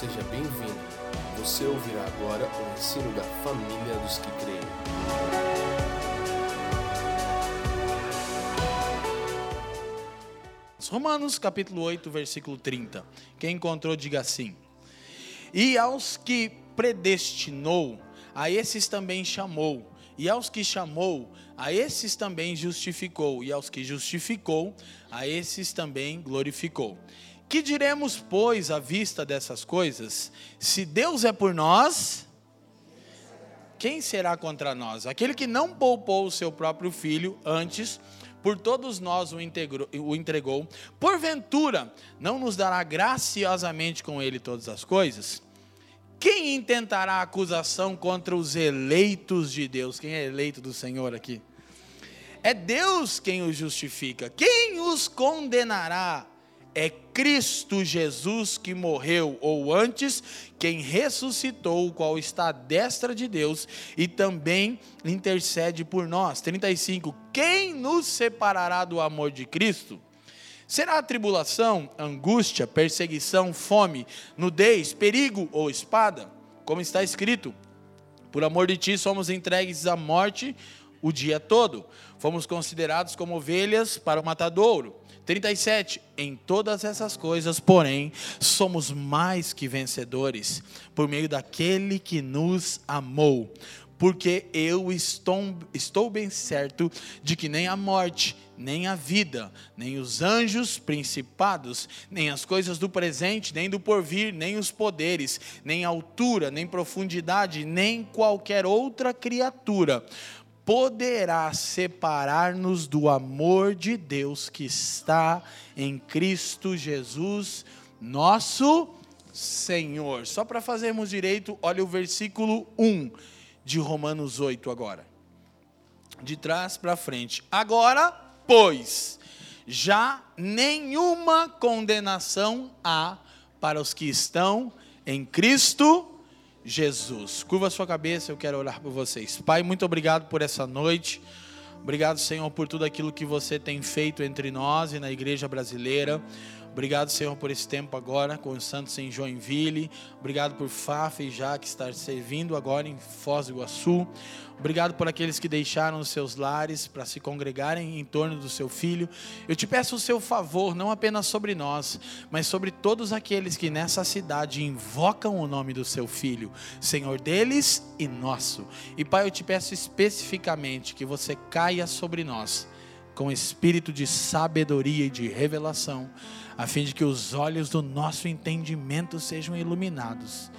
Seja bem-vindo. Você ouvirá agora o ensino da família dos que creem. Romanos capítulo 8, versículo 30. Quem encontrou, diga assim. E aos que predestinou, a esses também chamou. E aos que chamou, a esses também justificou. E aos que justificou, a esses também glorificou. Que diremos, pois, à vista dessas coisas? Se Deus é por nós, quem será contra nós? Aquele que não poupou o seu próprio filho, antes por todos nós o, integrou, o entregou, porventura não nos dará graciosamente com ele todas as coisas? Quem intentará acusação contra os eleitos de Deus? Quem é eleito do Senhor aqui? É Deus quem os justifica. Quem os condenará? É Cristo Jesus que morreu, ou antes, quem ressuscitou, o qual está à destra de Deus e também intercede por nós. 35. Quem nos separará do amor de Cristo? Será a tribulação, angústia, perseguição, fome, nudez, perigo ou espada? Como está escrito: Por amor de ti somos entregues à morte o dia todo. Fomos considerados como ovelhas para o matadouro. 37. Em todas essas coisas, porém, somos mais que vencedores por meio daquele que nos amou. Porque eu estou, estou bem certo de que nem a morte, nem a vida, nem os anjos principados, nem as coisas do presente, nem do porvir, nem os poderes, nem altura, nem profundidade, nem qualquer outra criatura poderá separar-nos do amor de Deus que está em Cristo Jesus, nosso Senhor. Só para fazermos direito, olha o versículo 1 de Romanos 8 agora. De trás para frente. Agora, pois, já nenhuma condenação há para os que estão em Cristo Jesus. Curva sua cabeça, eu quero orar por vocês. Pai, muito obrigado por essa noite. Obrigado, Senhor, por tudo aquilo que você tem feito entre nós e na igreja brasileira. Obrigado, Senhor, por esse tempo agora com os santos em Joinville. Obrigado por Fafa e Jaque estar servindo agora em Foz do Iguaçu. Obrigado por aqueles que deixaram os seus lares para se congregarem em torno do seu filho. Eu te peço o seu favor, não apenas sobre nós, mas sobre todos aqueles que nessa cidade invocam o nome do seu filho, Senhor deles e nosso. E Pai, eu te peço especificamente que você caia sobre nós com espírito de sabedoria e de revelação, a fim de que os olhos do nosso entendimento sejam iluminados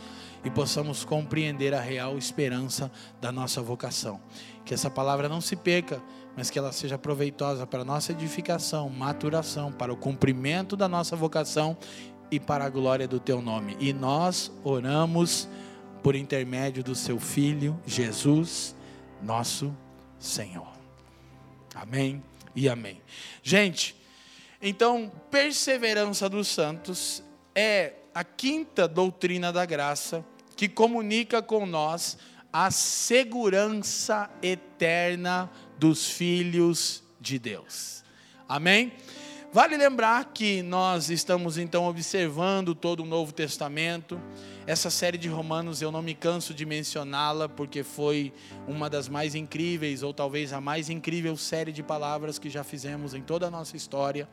e possamos compreender a real esperança da nossa vocação. Que essa palavra não se perca, mas que ela seja proveitosa para a nossa edificação, maturação, para o cumprimento da nossa vocação e para a glória do teu nome. E nós oramos por intermédio do seu filho Jesus, nosso Senhor. Amém e amém. Gente, então, perseverança dos santos é a quinta doutrina da graça que comunica com nós a segurança eterna dos filhos de Deus. Amém? Vale lembrar que nós estamos então observando todo o Novo Testamento. Essa série de Romanos eu não me canso de mencioná-la porque foi uma das mais incríveis, ou talvez a mais incrível série de palavras que já fizemos em toda a nossa história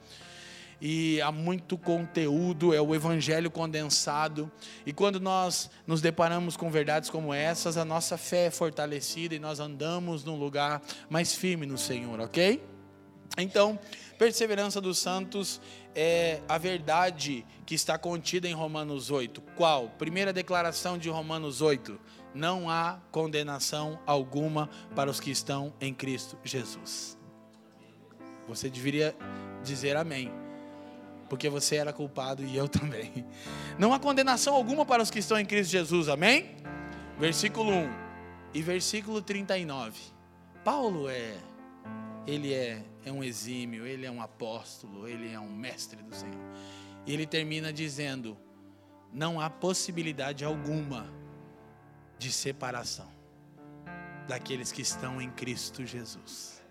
e há muito conteúdo, é o evangelho condensado. E quando nós nos deparamos com verdades como essas, a nossa fé é fortalecida e nós andamos num lugar mais firme no Senhor, ok? Então, perseverança dos santos é a verdade que está contida em Romanos 8. Qual? Primeira declaração de Romanos 8. Não há condenação alguma para os que estão em Cristo Jesus. Você deveria dizer amém porque você era culpado e eu também. Não há condenação alguma para os que estão em Cristo Jesus, amém? Versículo 1 e versículo 39. Paulo é, ele é, é um exímio, ele é um apóstolo, ele é um mestre do Senhor. E ele termina dizendo: não há possibilidade alguma de separação daqueles que estão em Cristo Jesus.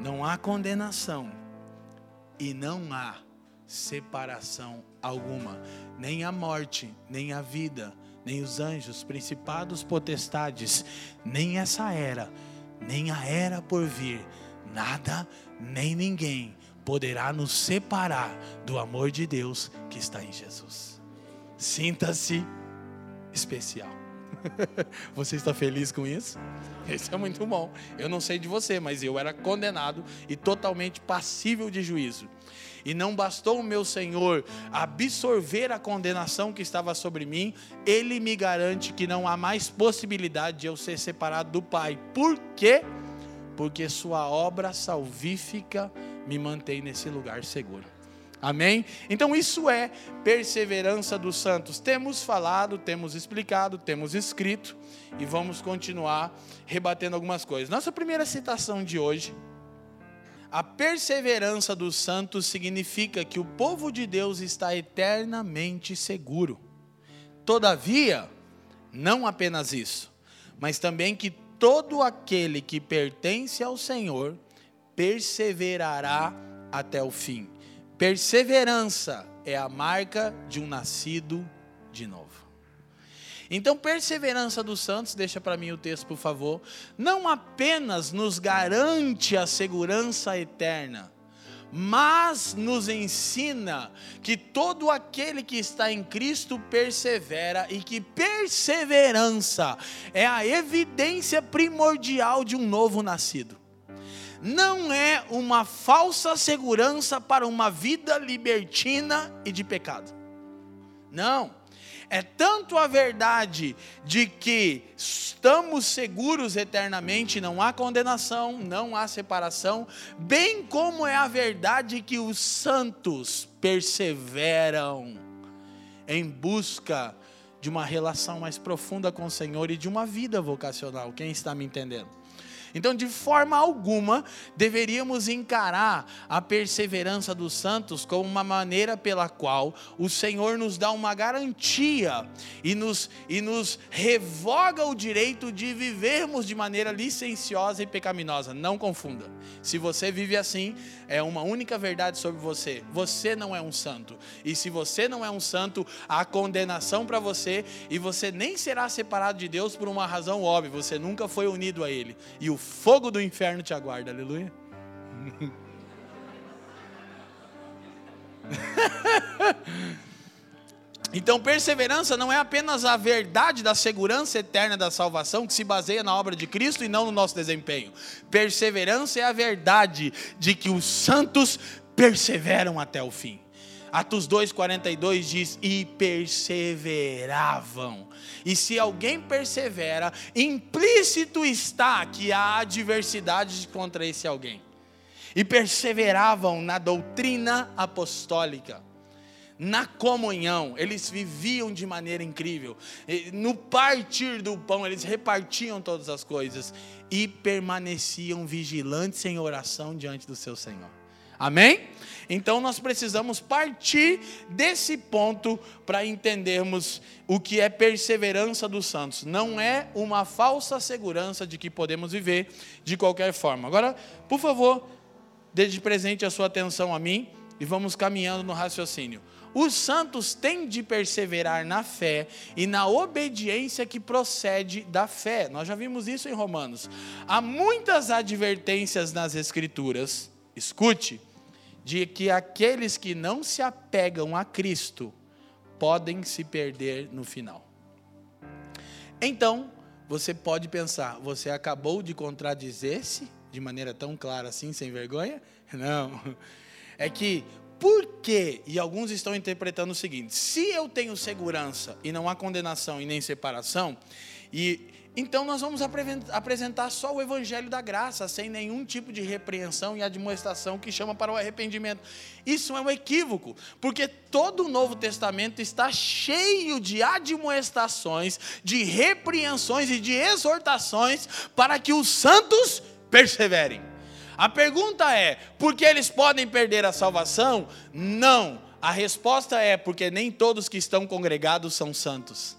Não há condenação e não há separação alguma, nem a morte, nem a vida, nem os anjos, principados, potestades, nem essa era, nem a era por vir, nada, nem ninguém poderá nos separar do amor de Deus que está em Jesus. Sinta-se especial. Você está feliz com isso? Isso é muito bom. Eu não sei de você, mas eu era condenado e totalmente passível de juízo. E não bastou o meu Senhor absorver a condenação que estava sobre mim, ele me garante que não há mais possibilidade de eu ser separado do Pai. Por quê? Porque sua obra salvífica me mantém nesse lugar seguro. Amém? Então isso é perseverança dos santos. Temos falado, temos explicado, temos escrito e vamos continuar rebatendo algumas coisas. Nossa primeira citação de hoje. A perseverança dos santos significa que o povo de Deus está eternamente seguro. Todavia, não apenas isso, mas também que todo aquele que pertence ao Senhor perseverará até o fim. Perseverança é a marca de um nascido de novo. Então, perseverança dos santos, deixa para mim o texto, por favor, não apenas nos garante a segurança eterna, mas nos ensina que todo aquele que está em Cristo persevera e que perseverança é a evidência primordial de um novo nascido não é uma falsa segurança para uma vida libertina e de pecado. Não. É tanto a verdade de que estamos seguros eternamente, não há condenação, não há separação, bem como é a verdade que os santos perseveram em busca de uma relação mais profunda com o Senhor e de uma vida vocacional. Quem está me entendendo? Então, de forma alguma, deveríamos encarar a perseverança dos santos como uma maneira pela qual o Senhor nos dá uma garantia e nos, e nos revoga o direito de vivermos de maneira licenciosa e pecaminosa. Não confunda. Se você vive assim, é uma única verdade sobre você: você não é um santo. E se você não é um santo, há condenação para você e você nem será separado de Deus por uma razão óbvia. Você nunca foi unido a Ele. E o fogo do inferno te aguarda, aleluia. Então, perseverança não é apenas a verdade da segurança eterna da salvação, que se baseia na obra de Cristo e não no nosso desempenho. Perseverança é a verdade de que os santos perseveram até o fim. Atos 2,42 diz: E perseveravam. E se alguém persevera, implícito está que há adversidades contra esse alguém. E perseveravam na doutrina apostólica na comunhão, eles viviam de maneira incrível. No partir do pão, eles repartiam todas as coisas e permaneciam vigilantes em oração diante do seu Senhor. Amém? Então nós precisamos partir desse ponto para entendermos o que é perseverança dos santos. Não é uma falsa segurança de que podemos viver de qualquer forma. Agora, por favor, dê de presente a sua atenção a mim e vamos caminhando no raciocínio. Os santos têm de perseverar na fé e na obediência que procede da fé. Nós já vimos isso em Romanos. Há muitas advertências nas Escrituras, escute, de que aqueles que não se apegam a Cristo podem se perder no final. Então, você pode pensar, você acabou de contradizer-se de maneira tão clara assim, sem vergonha? Não. É que por quê? E alguns estão interpretando o seguinte: se eu tenho segurança e não há condenação e nem separação, e então nós vamos apresentar só o evangelho da graça, sem nenhum tipo de repreensão e admoestação que chama para o arrependimento. Isso é um equívoco, porque todo o Novo Testamento está cheio de admoestações, de repreensões e de exortações para que os santos perseverem. A pergunta é: por que eles podem perder a salvação? Não. A resposta é porque nem todos que estão congregados são santos.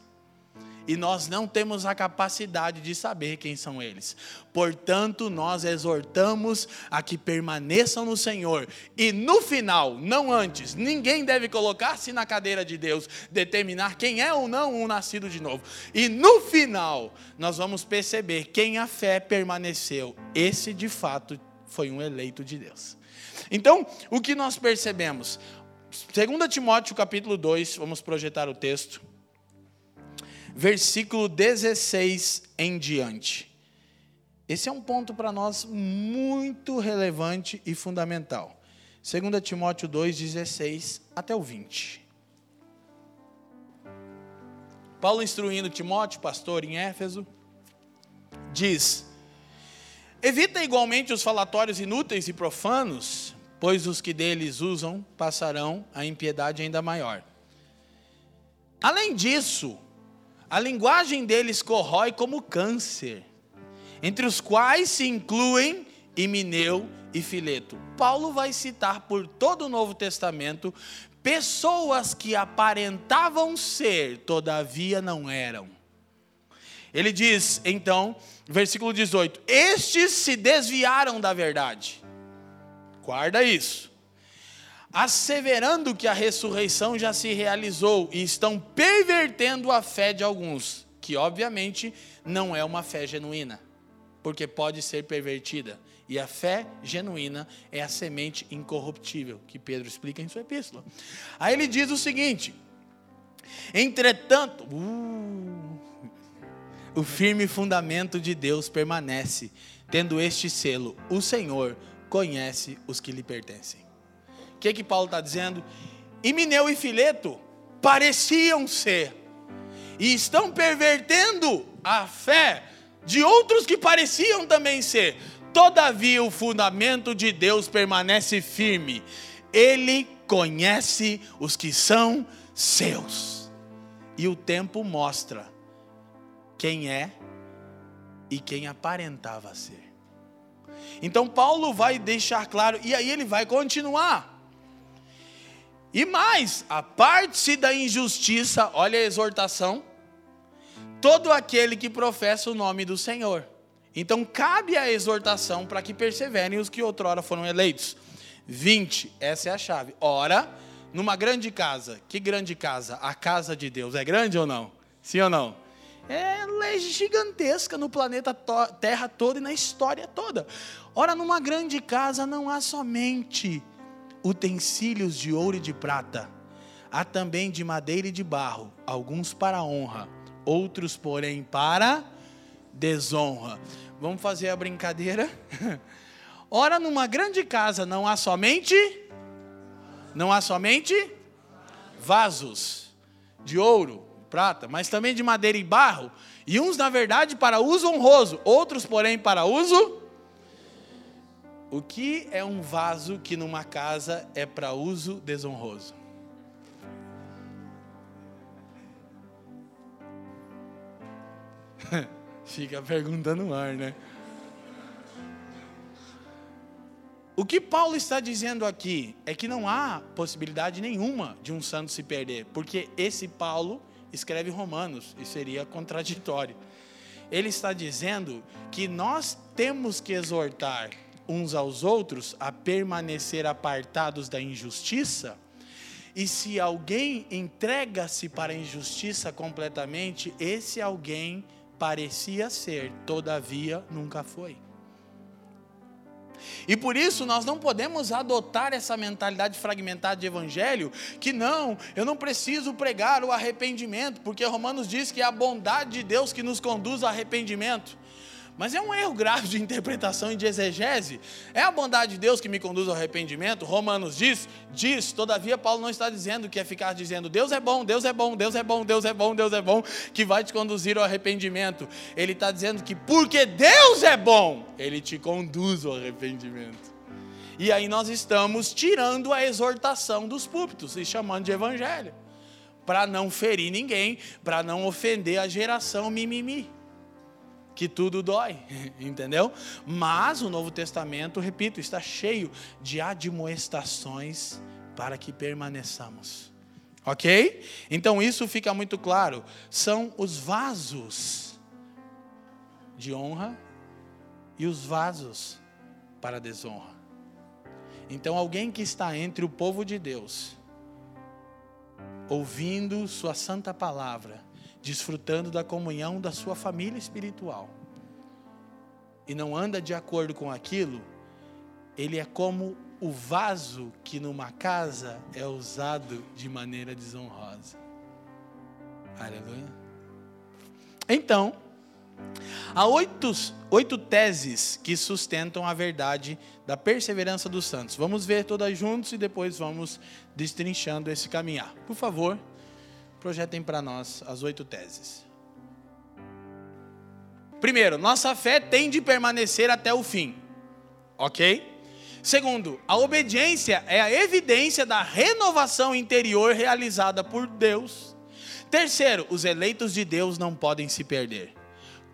e nós não temos a capacidade de saber quem são eles. Portanto, nós exortamos a que permaneçam no Senhor. E no final, não antes, ninguém deve colocar-se na cadeira de Deus, determinar quem é ou não um nascido de novo. E no final, nós vamos perceber quem a fé permaneceu. Esse, de fato, foi um eleito de Deus. Então, o que nós percebemos? 2 Timóteo capítulo 2, vamos projetar o texto versículo 16 em diante. Esse é um ponto para nós muito relevante e fundamental. 2 Timóteo 2, 16 até o 20. Paulo instruindo Timóteo, pastor em Éfeso, diz: Evita igualmente os falatórios inúteis e profanos, pois os que deles usam passarão a impiedade ainda maior. Além disso, a linguagem deles corrói como câncer, entre os quais se incluem Imineu e Fileto. Paulo vai citar por todo o Novo Testamento pessoas que aparentavam ser, todavia não eram. Ele diz, então, versículo 18: Estes se desviaram da verdade. Guarda isso asseverando que a ressurreição já se realizou e estão pervertendo a fé de alguns, que obviamente não é uma fé genuína, porque pode ser pervertida. E a fé genuína é a semente incorruptível, que Pedro explica em sua epístola. Aí ele diz o seguinte: entretanto, uh, o firme fundamento de Deus permanece, tendo este selo: o Senhor conhece os que lhe pertencem que, que Paulo está dizendo? Imineu e Fileto pareciam ser, e estão pervertendo a fé de outros que pareciam também ser. Todavia, o fundamento de Deus permanece firme, Ele conhece os que são seus, e o tempo mostra quem é e quem aparentava ser. Então, Paulo vai deixar claro, e aí ele vai continuar. E mais, a parte da injustiça, olha a exortação, todo aquele que professa o nome do Senhor. Então cabe a exortação para que perseverem os que outrora foram eleitos. 20, essa é a chave. Ora, numa grande casa, que grande casa? A casa de Deus é grande ou não? Sim ou não? É gigantesca no planeta Terra todo e na história toda. Ora, numa grande casa não há somente utensílios de ouro e de prata. Há também de madeira e de barro, alguns para honra, outros, porém, para desonra. Vamos fazer a brincadeira? Ora, numa grande casa não há somente não há somente vasos de ouro, prata, mas também de madeira e barro, e uns na verdade para uso honroso, outros porém para uso o que é um vaso que numa casa é para uso desonroso? Fica perguntando no ar, né? O que Paulo está dizendo aqui é que não há possibilidade nenhuma de um santo se perder, porque esse Paulo escreve Romanos e seria contraditório. Ele está dizendo que nós temos que exortar uns aos outros a permanecer apartados da injustiça, e se alguém entrega-se para a injustiça completamente, esse alguém parecia ser, todavia nunca foi. E por isso nós não podemos adotar essa mentalidade fragmentada de evangelho, que não, eu não preciso pregar o arrependimento, porque Romanos diz que é a bondade de Deus que nos conduz ao arrependimento. Mas é um erro grave de interpretação e de exegese. É a bondade de Deus que me conduz ao arrependimento? Romanos diz, diz, todavia Paulo não está dizendo que é ficar dizendo Deus é bom, Deus é bom, Deus é bom, Deus é bom, Deus é bom, que vai te conduzir ao arrependimento. Ele está dizendo que porque Deus é bom, Ele te conduz ao arrependimento. E aí nós estamos tirando a exortação dos púlpitos e chamando de evangelho. Para não ferir ninguém, para não ofender a geração mimimi que tudo dói, entendeu? Mas o Novo Testamento, repito, está cheio de admoestações para que permaneçamos. Ok? Então isso fica muito claro. São os vasos de honra e os vasos para desonra. Então alguém que está entre o povo de Deus, ouvindo Sua santa palavra, desfrutando da comunhão da sua família espiritual, e não anda de acordo com aquilo, ele é como o vaso que numa casa é usado de maneira desonrosa. Aleluia. Então, há oito, oito teses que sustentam a verdade da perseverança dos santos. Vamos ver todas juntos e depois vamos destrinchando esse caminhar. Por favor, projetem para nós as oito teses. Primeiro, nossa fé tem de permanecer até o fim. Ok? Segundo, a obediência é a evidência da renovação interior realizada por Deus. Terceiro, os eleitos de Deus não podem se perder.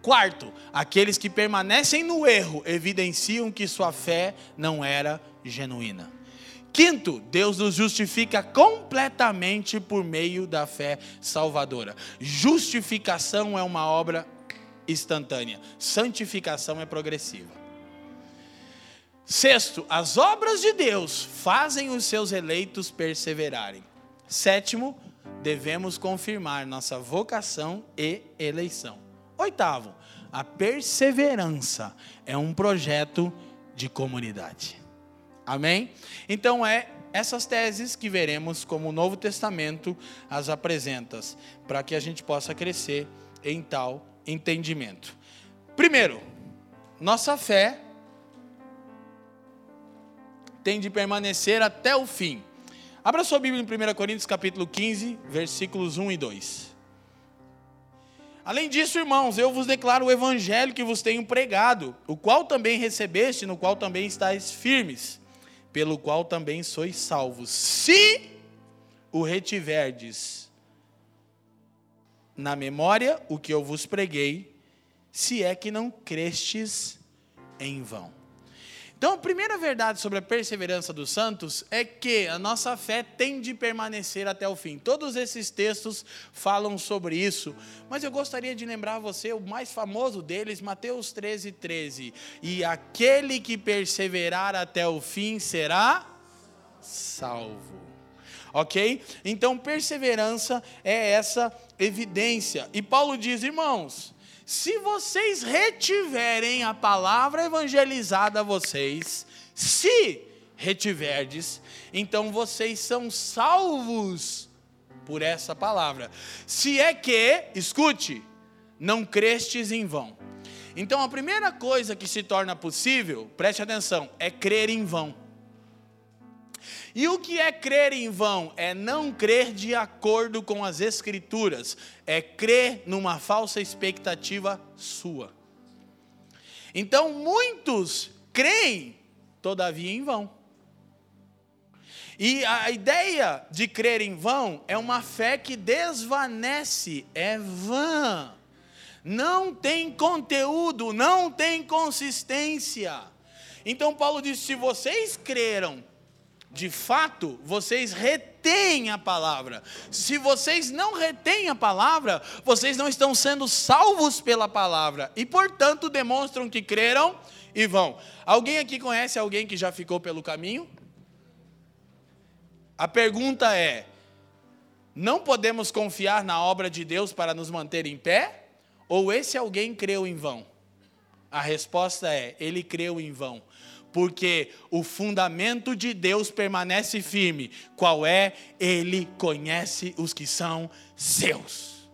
Quarto, aqueles que permanecem no erro evidenciam que sua fé não era genuína. Quinto, Deus nos justifica completamente por meio da fé salvadora. Justificação é uma obra instantânea, santificação é progressiva. Sexto, as obras de Deus fazem os seus eleitos perseverarem. Sétimo, devemos confirmar nossa vocação e eleição. Oitavo, a perseverança é um projeto de comunidade. Amém? Então é essas teses que veremos como o Novo Testamento as apresenta, para que a gente possa crescer em tal entendimento. Primeiro, nossa fé tem de permanecer até o fim. Abra sua Bíblia em 1 Coríntios capítulo 15, versículos 1 e 2. Além disso, irmãos, eu vos declaro o evangelho que vos tenho pregado, o qual também recebeste, no qual também estáis firmes, pelo qual também sois salvos, se o retiverdes na memória o que eu vos preguei, se é que não crestes em vão. Então, a primeira verdade sobre a perseverança dos santos é que a nossa fé tem de permanecer até o fim. Todos esses textos falam sobre isso, mas eu gostaria de lembrar você o mais famoso deles, Mateus 13, 13. E aquele que perseverar até o fim será salvo. Ok? Então, perseverança é essa evidência. E Paulo diz, irmãos, se vocês retiverem a palavra evangelizada a vocês, se retiverdes, então vocês são salvos por essa palavra. Se é que, escute, não crestes em vão. Então a primeira coisa que se torna possível, preste atenção, é crer em vão. E o que é crer em vão? É não crer de acordo com as Escrituras, é crer numa falsa expectativa sua. Então, muitos creem, todavia, em vão. E a ideia de crer em vão é uma fé que desvanece, é vã. Não tem conteúdo, não tem consistência. Então Paulo diz: se vocês creram de fato, vocês retêm a palavra. Se vocês não retêm a palavra, vocês não estão sendo salvos pela palavra e, portanto, demonstram que creram e vão. Alguém aqui conhece alguém que já ficou pelo caminho? A pergunta é: não podemos confiar na obra de Deus para nos manter em pé? Ou esse alguém creu em vão? A resposta é: ele creu em vão porque o fundamento de Deus permanece firme. Qual é? Ele conhece os que são seus.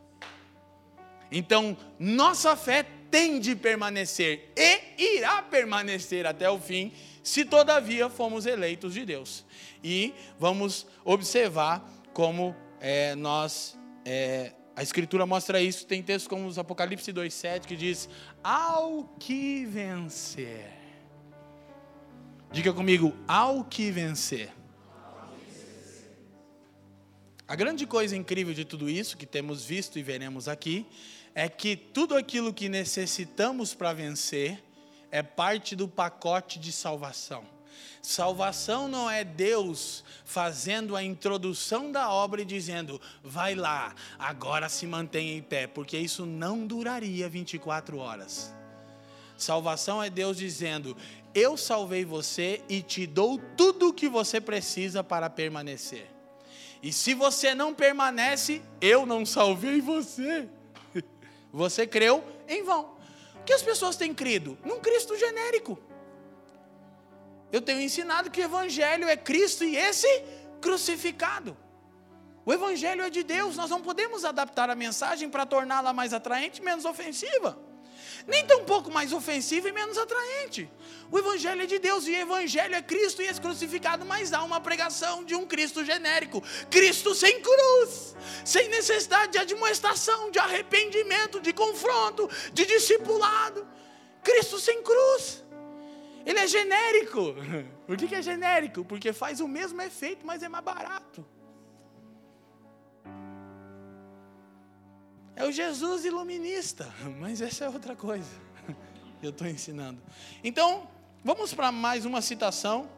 Então, nossa fé tem de permanecer e irá permanecer até o fim, se todavia fomos eleitos de Deus. E vamos observar como é, nós. É, a Escritura mostra isso, tem textos como os Apocalipse 2,7 que diz: Ao que vencer Diga comigo, ao que vencer. A grande coisa incrível de tudo isso que temos visto e veremos aqui é que tudo aquilo que necessitamos para vencer é parte do pacote de salvação. Salvação não é Deus fazendo a introdução da obra e dizendo, vai lá, agora se mantenha em pé, porque isso não duraria 24 horas. Salvação é Deus dizendo, eu salvei você e te dou tudo o que você precisa para permanecer. E se você não permanece, eu não salvei você. Você creu em vão. O que as pessoas têm crido? Num Cristo genérico. Eu tenho ensinado que o Evangelho é Cristo e esse crucificado. O Evangelho é de Deus, nós não podemos adaptar a mensagem para torná-la mais atraente menos ofensiva. Nem tão pouco mais ofensiva e menos atraente. O Evangelho é de Deus e o Evangelho é Cristo e esse crucificado, mas há uma pregação de um Cristo genérico Cristo sem cruz, sem necessidade de admoestação, de arrependimento, de confronto, de discipulado. Cristo sem cruz. Ele é genérico. Por que é genérico? Porque faz o mesmo efeito, mas é mais barato. É o Jesus iluminista, mas essa é outra coisa. Eu estou ensinando. Então, vamos para mais uma citação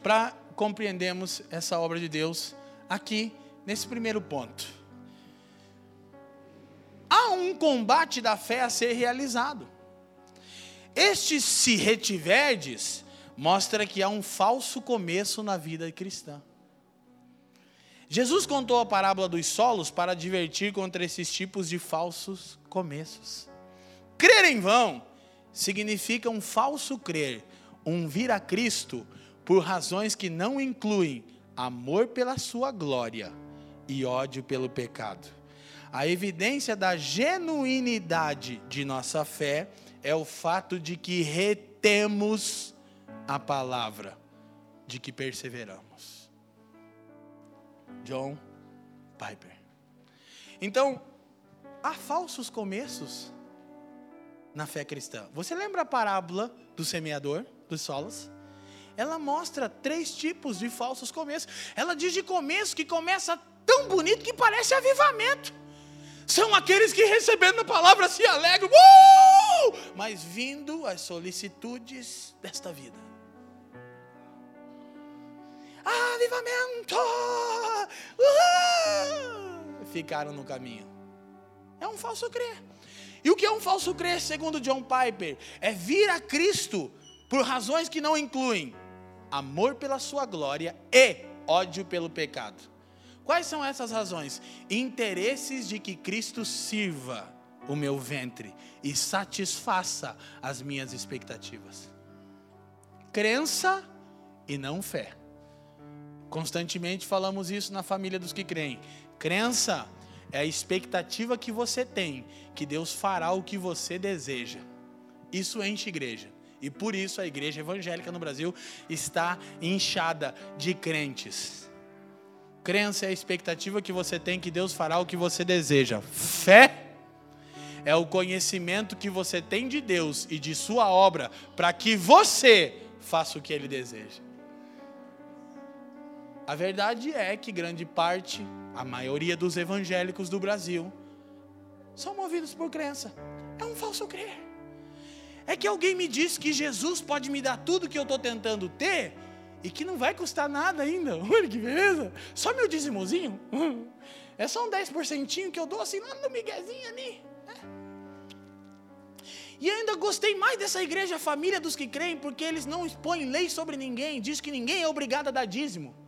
para compreendermos essa obra de Deus aqui nesse primeiro ponto. Há um combate da fé a ser realizado. Este se retiverdes mostra que há um falso começo na vida cristã. Jesus contou a parábola dos solos para advertir contra esses tipos de falsos começos. Crer em vão significa um falso crer, um vir a Cristo por razões que não incluem amor pela sua glória e ódio pelo pecado. A evidência da genuinidade de nossa fé é o fato de que retemos a palavra, de que perseveramos. John Piper. Então, há falsos começos na fé cristã. Você lembra a parábola do semeador, dos solos? Ela mostra três tipos de falsos começos. Ela diz de começo que começa tão bonito que parece avivamento. São aqueles que recebendo a palavra se alegram. Uh! mas vindo as solicitudes desta vida. Avivamento! Uhul! Ficaram no caminho. É um falso crer. E o que é um falso crer, segundo John Piper? É vir a Cristo por razões que não incluem amor pela sua glória e ódio pelo pecado. Quais são essas razões? Interesses de que Cristo sirva o meu ventre e satisfaça as minhas expectativas. Crença e não fé. Constantemente falamos isso na família dos que creem. Crença é a expectativa que você tem que Deus fará o que você deseja. Isso enche igreja. E por isso a igreja evangélica no Brasil está inchada de crentes. Crença é a expectativa que você tem que Deus fará o que você deseja. Fé é o conhecimento que você tem de Deus e de Sua obra para que você faça o que Ele deseja. A verdade é que grande parte, a maioria dos evangélicos do Brasil, são movidos por crença. É um falso crer. É que alguém me disse que Jesus pode me dar tudo que eu estou tentando ter e que não vai custar nada ainda. Olha que beleza! Só meu dízimozinho. É só um 10% que eu dou assim lá no miguezinho ali. E ainda gostei mais dessa igreja família dos que creem, porque eles não expõem lei sobre ninguém, diz que ninguém é obrigado a dar dízimo.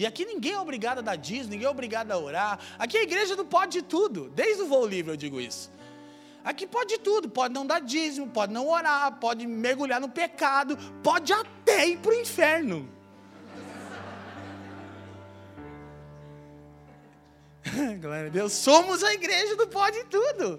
E aqui ninguém é obrigado a dar dízimo, ninguém é obrigado a orar. Aqui a igreja não pode de tudo, desde o voo livre eu digo isso. Aqui pode de tudo, pode não dar dízimo, pode não orar, pode mergulhar no pecado, pode até ir para o inferno. Glória a Deus, somos a igreja do pode tudo.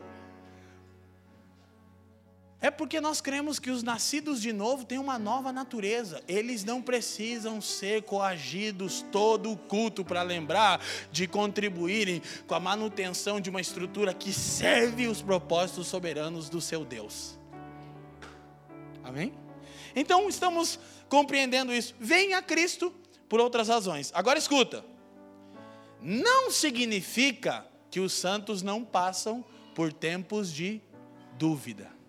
É porque nós cremos que os nascidos de novo têm uma nova natureza. Eles não precisam ser coagidos todo o culto para lembrar de contribuírem com a manutenção de uma estrutura que serve os propósitos soberanos do seu Deus. Amém? Então estamos compreendendo isso. Vem a Cristo por outras razões. Agora escuta. Não significa que os santos não passam por tempos de dúvida.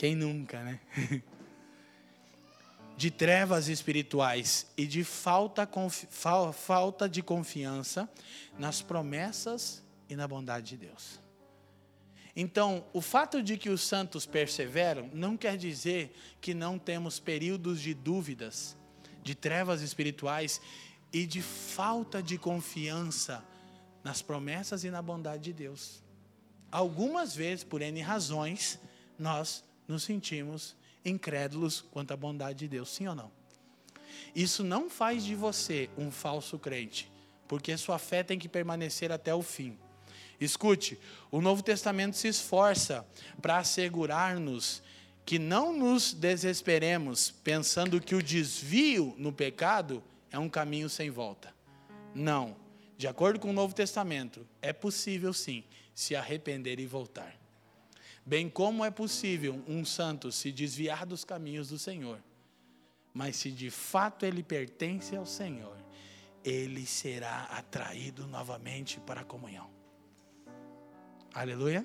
Quem nunca, né? de trevas espirituais e de falta, falta de confiança nas promessas e na bondade de Deus. Então, o fato de que os santos perseveram não quer dizer que não temos períodos de dúvidas, de trevas espirituais e de falta de confiança nas promessas e na bondade de Deus. Algumas vezes, por N razões, nós nos sentimos incrédulos quanto à bondade de Deus, sim ou não? Isso não faz de você um falso crente, porque sua fé tem que permanecer até o fim. Escute, o Novo Testamento se esforça para assegurar-nos que não nos desesperemos pensando que o desvio no pecado é um caminho sem volta. Não. De acordo com o Novo Testamento, é possível sim se arrepender e voltar. Bem como é possível um santo se desviar dos caminhos do Senhor. Mas se de fato ele pertence ao Senhor, ele será atraído novamente para a comunhão. Aleluia.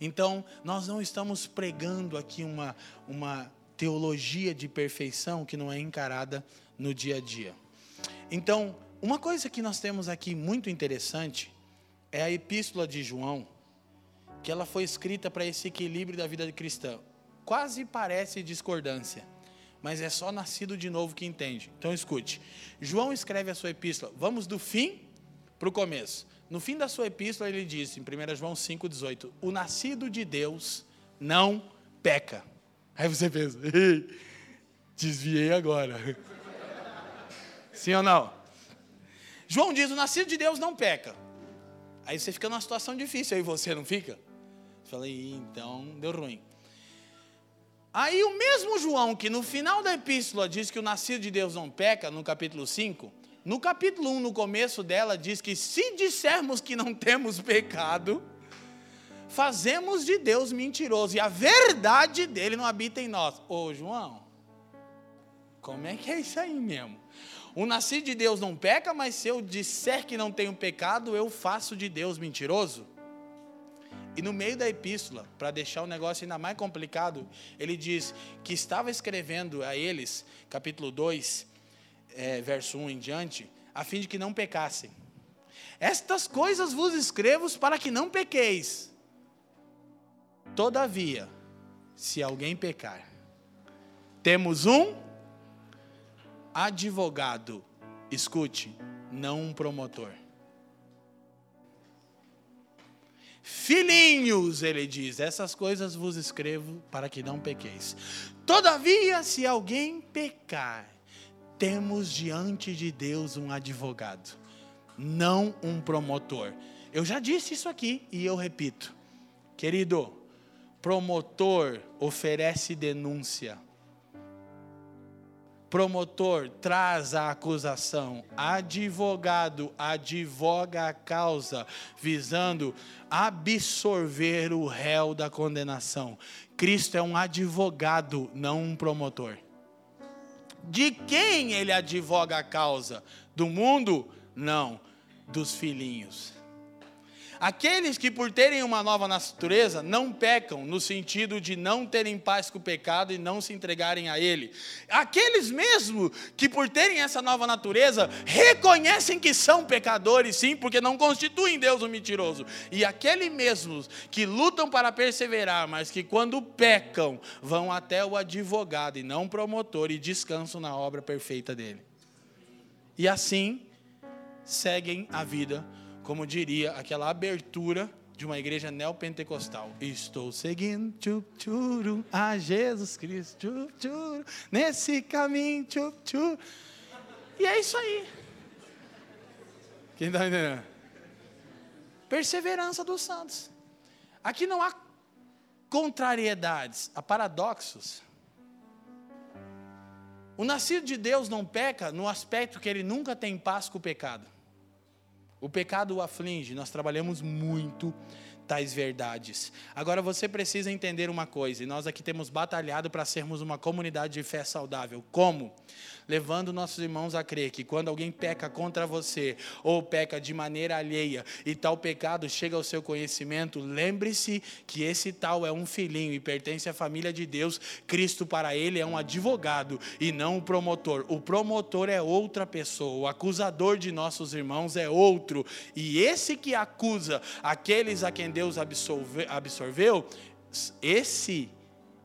Então, nós não estamos pregando aqui uma, uma teologia de perfeição que não é encarada no dia a dia. Então, uma coisa que nós temos aqui muito interessante é a epístola de João, que ela foi escrita para esse equilíbrio da vida cristã. Quase parece discordância, mas é só nascido de novo que entende. Então escute. João escreve a sua epístola, vamos do fim para o começo. No fim da sua epístola, ele diz, em 1 João 5,18: O nascido de Deus não peca. Aí você pensa, desviei agora. Sim ou não? João diz: O nascido de Deus não peca. Aí você fica numa situação difícil, aí você não fica? Falei, então deu ruim. Aí o mesmo João, que no final da epístola diz que o nascido de Deus não peca, no capítulo 5, no capítulo 1, no começo dela, diz que se dissermos que não temos pecado, fazemos de Deus mentiroso e a verdade dele não habita em nós. Ô João, como é que é isso aí mesmo? O nascido de Deus não peca, mas se eu disser que não tenho pecado, eu faço de Deus mentiroso? E no meio da epístola, para deixar o negócio ainda mais complicado, ele diz que estava escrevendo a eles, capítulo 2, é, verso 1 em diante, a fim de que não pecassem. Estas coisas vos escrevo para que não pequeis. Todavia, se alguém pecar, temos um advogado, escute, não um promotor. Filhinhos, ele diz, essas coisas vos escrevo para que não pequeis. Todavia, se alguém pecar, temos diante de Deus um advogado, não um promotor. Eu já disse isso aqui e eu repito. Querido, promotor oferece denúncia. Promotor traz a acusação, advogado advoga a causa, visando absorver o réu da condenação. Cristo é um advogado, não um promotor. De quem ele advoga a causa? Do mundo? Não, dos filhinhos. Aqueles que, por terem uma nova natureza, não pecam, no sentido de não terem paz com o pecado e não se entregarem a ele. Aqueles mesmo que, por terem essa nova natureza, reconhecem que são pecadores, sim, porque não constituem Deus um mentiroso. E aqueles mesmos que lutam para perseverar, mas que, quando pecam, vão até o advogado e não promotor e descansam na obra perfeita dele. E assim seguem a vida como diria aquela abertura de uma igreja neopentecostal. Estou seguindo tchup, tchuru, a Jesus Cristo, tchup, tchuru, nesse caminho. Tchup, tchuru. E é isso aí. Quem está entendendo? Perseverança dos santos. Aqui não há contrariedades, há paradoxos. O nascido de Deus não peca no aspecto que ele nunca tem paz com o pecado. O pecado o aflige, nós trabalhamos muito tais verdades. Agora você precisa entender uma coisa, e nós aqui temos batalhado para sermos uma comunidade de fé saudável. Como? Levando nossos irmãos a crer que quando alguém peca contra você, ou peca de maneira alheia, e tal pecado chega ao seu conhecimento, lembre-se que esse tal é um filhinho e pertence à família de Deus. Cristo, para ele, é um advogado e não um promotor. O promotor é outra pessoa, o acusador de nossos irmãos é outro. E esse que acusa aqueles a quem Deus absolve, absorveu, esse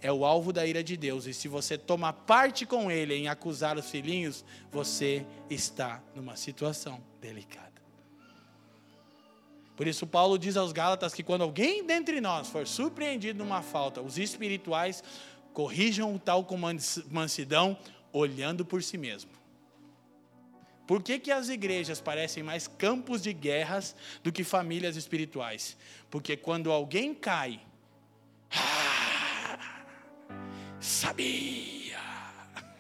é o alvo da ira de Deus. E se você toma parte com ele em acusar os filhinhos, você está numa situação delicada. Por isso, Paulo diz aos Gálatas que quando alguém dentre nós for surpreendido numa falta, os espirituais corrijam o tal com mansidão, olhando por si mesmo. Por que, que as igrejas parecem mais campos de guerras do que famílias espirituais? Porque quando alguém cai, sabia,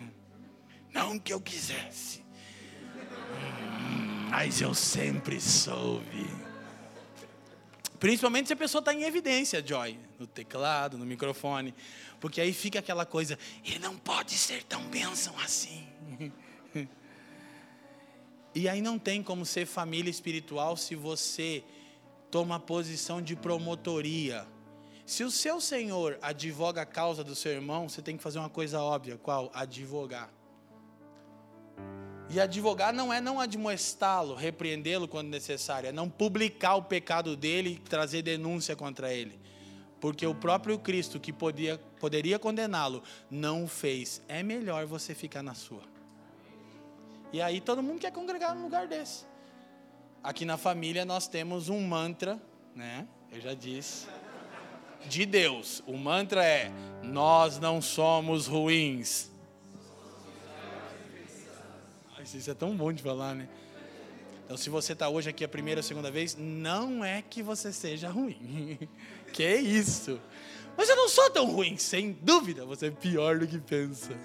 não que eu quisesse, hum, mas eu sempre soube. Principalmente se a pessoa está em evidência, Joy, no teclado, no microfone, porque aí fica aquela coisa, ele não pode ser tão bênção assim. E aí não tem como ser família espiritual se você toma a posição de promotoria. Se o seu senhor advoga a causa do seu irmão, você tem que fazer uma coisa óbvia, qual? Advogar. E advogar não é não admoestá-lo, repreendê-lo quando necessário, é não publicar o pecado dele e trazer denúncia contra ele. Porque o próprio Cristo, que podia, poderia condená-lo, não o fez. É melhor você ficar na sua. E aí todo mundo quer congregar num lugar desse. Aqui na família nós temos um mantra, né? Eu já disse. De Deus. O mantra é: Nós não somos ruins. Isso é tão bom de falar, né? Então, se você está hoje aqui a primeira ou segunda vez, não é que você seja ruim. que isso? Mas eu não sou tão ruim, sem dúvida, você é pior do que pensa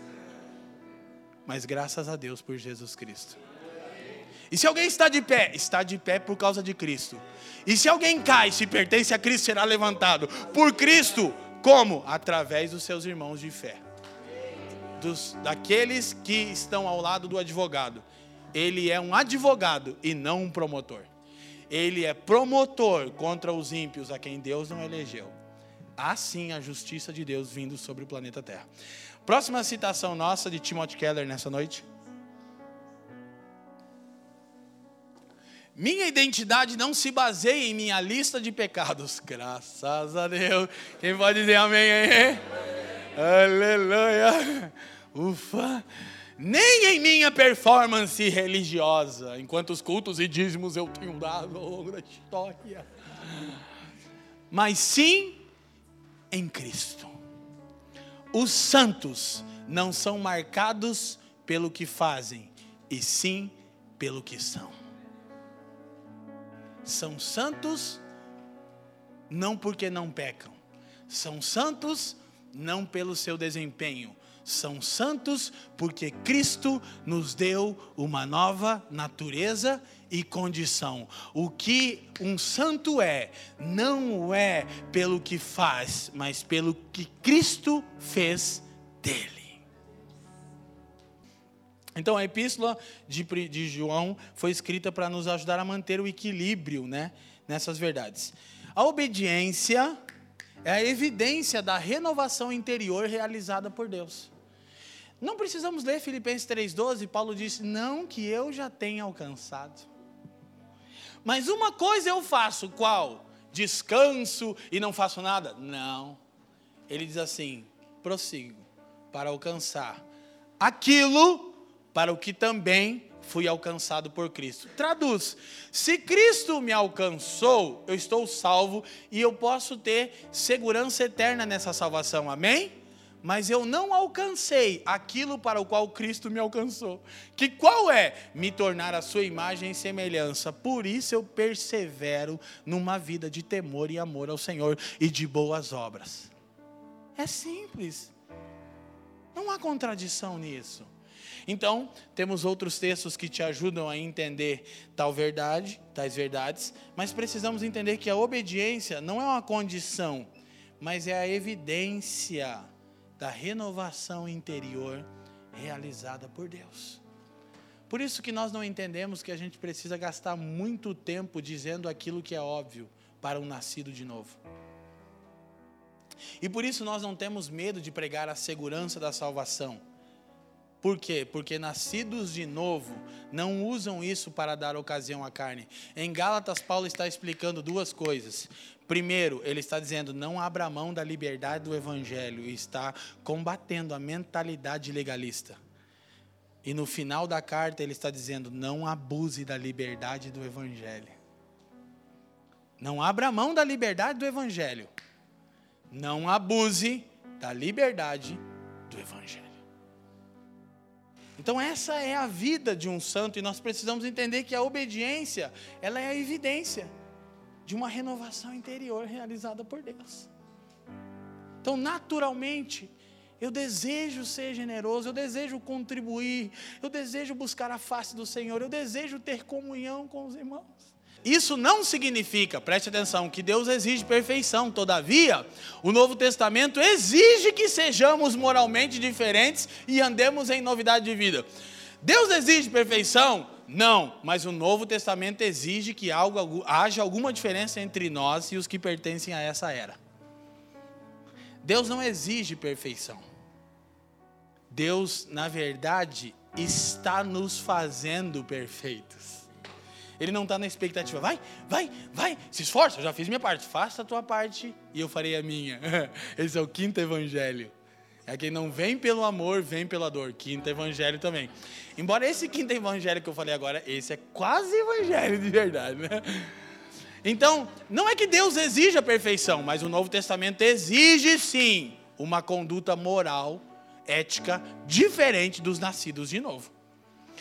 mas graças a Deus por Jesus Cristo. E se alguém está de pé, está de pé por causa de Cristo. E se alguém cai, se pertence a Cristo, será levantado por Cristo. Como? Através dos seus irmãos de fé. Dos, daqueles que estão ao lado do advogado. Ele é um advogado e não um promotor. Ele é promotor contra os ímpios a quem Deus não elegeu. Assim a justiça de Deus vindo sobre o planeta Terra. Próxima citação nossa de Timothy Keller nessa noite. Minha identidade não se baseia em minha lista de pecados. Graças a Deus. Quem pode dizer amém aí? Aleluia. Ufa. Nem em minha performance religiosa, enquanto os cultos e dízimos eu tenho dado da história. Mas sim em Cristo. Os santos não são marcados pelo que fazem, e sim pelo que são. São santos não porque não pecam, são santos não pelo seu desempenho, são santos porque Cristo nos deu uma nova natureza e condição. O que um santo é, não é pelo que faz, mas pelo que Cristo fez dele. Então a epístola de, de João foi escrita para nos ajudar a manter o equilíbrio né, nessas verdades. A obediência é a evidência da renovação interior realizada por Deus. Não precisamos ler Filipenses 3,12, Paulo disse: Não que eu já tenha alcançado mas uma coisa eu faço, qual? Descanso e não faço nada? Não. Ele diz assim: prossigo para alcançar aquilo para o que também fui alcançado por Cristo. Traduz: se Cristo me alcançou, eu estou salvo e eu posso ter segurança eterna nessa salvação. Amém? mas eu não alcancei aquilo para o qual Cristo me alcançou. Que qual é? Me tornar a sua imagem e semelhança. Por isso eu persevero numa vida de temor e amor ao Senhor e de boas obras. É simples. Não há contradição nisso. Então, temos outros textos que te ajudam a entender tal verdade, tais verdades, mas precisamos entender que a obediência não é uma condição, mas é a evidência da renovação interior realizada por Deus. Por isso que nós não entendemos que a gente precisa gastar muito tempo dizendo aquilo que é óbvio para um nascido de novo. E por isso nós não temos medo de pregar a segurança da salvação. Por quê? Porque nascidos de novo não usam isso para dar ocasião à carne. Em Gálatas, Paulo está explicando duas coisas. Primeiro, ele está dizendo: não abra mão da liberdade do evangelho e está combatendo a mentalidade legalista. E no final da carta, ele está dizendo: não abuse da liberdade do evangelho. Não abra mão da liberdade do evangelho. Não abuse da liberdade do evangelho. Então essa é a vida de um santo e nós precisamos entender que a obediência, ela é a evidência de uma renovação interior realizada por Deus. Então, naturalmente, eu desejo ser generoso, eu desejo contribuir, eu desejo buscar a face do Senhor, eu desejo ter comunhão com os irmãos. Isso não significa, preste atenção, que Deus exige perfeição. Todavia, o Novo Testamento exige que sejamos moralmente diferentes e andemos em novidade de vida. Deus exige perfeição? Não, mas o Novo Testamento exige que algo, haja alguma diferença entre nós e os que pertencem a essa era. Deus não exige perfeição. Deus, na verdade, está nos fazendo perfeitos. Ele não está na expectativa, vai, vai, vai, se esforça, eu já fiz minha parte, faça a tua parte e eu farei a minha. Esse é o quinto evangelho. É quem não vem pelo amor, vem pela dor. Quinto evangelho também. Embora esse quinto evangelho que eu falei agora, esse é quase evangelho de verdade, né? Então, não é que Deus exija a perfeição, mas o Novo Testamento exige sim uma conduta moral, ética, diferente dos nascidos de novo.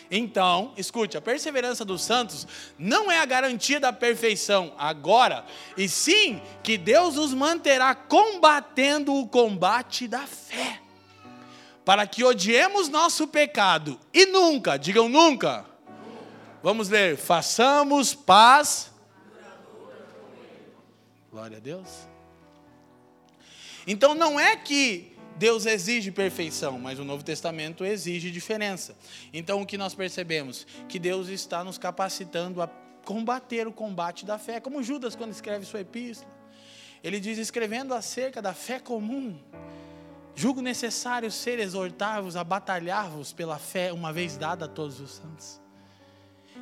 Então, escute, a perseverança dos santos não é a garantia da perfeição agora, e sim que Deus os manterá combatendo o combate da fé, para que odiemos nosso pecado e nunca, digam nunca. Vamos ler, façamos paz. Glória a Deus. Então não é que Deus exige perfeição, mas o Novo Testamento exige diferença. Então o que nós percebemos? Que Deus está nos capacitando a combater o combate da fé, como Judas quando escreve sua epístola. Ele diz escrevendo acerca da fé comum. Julgo necessário ser exortar-vos a batalhar-vos pela fé uma vez dada a todos os santos.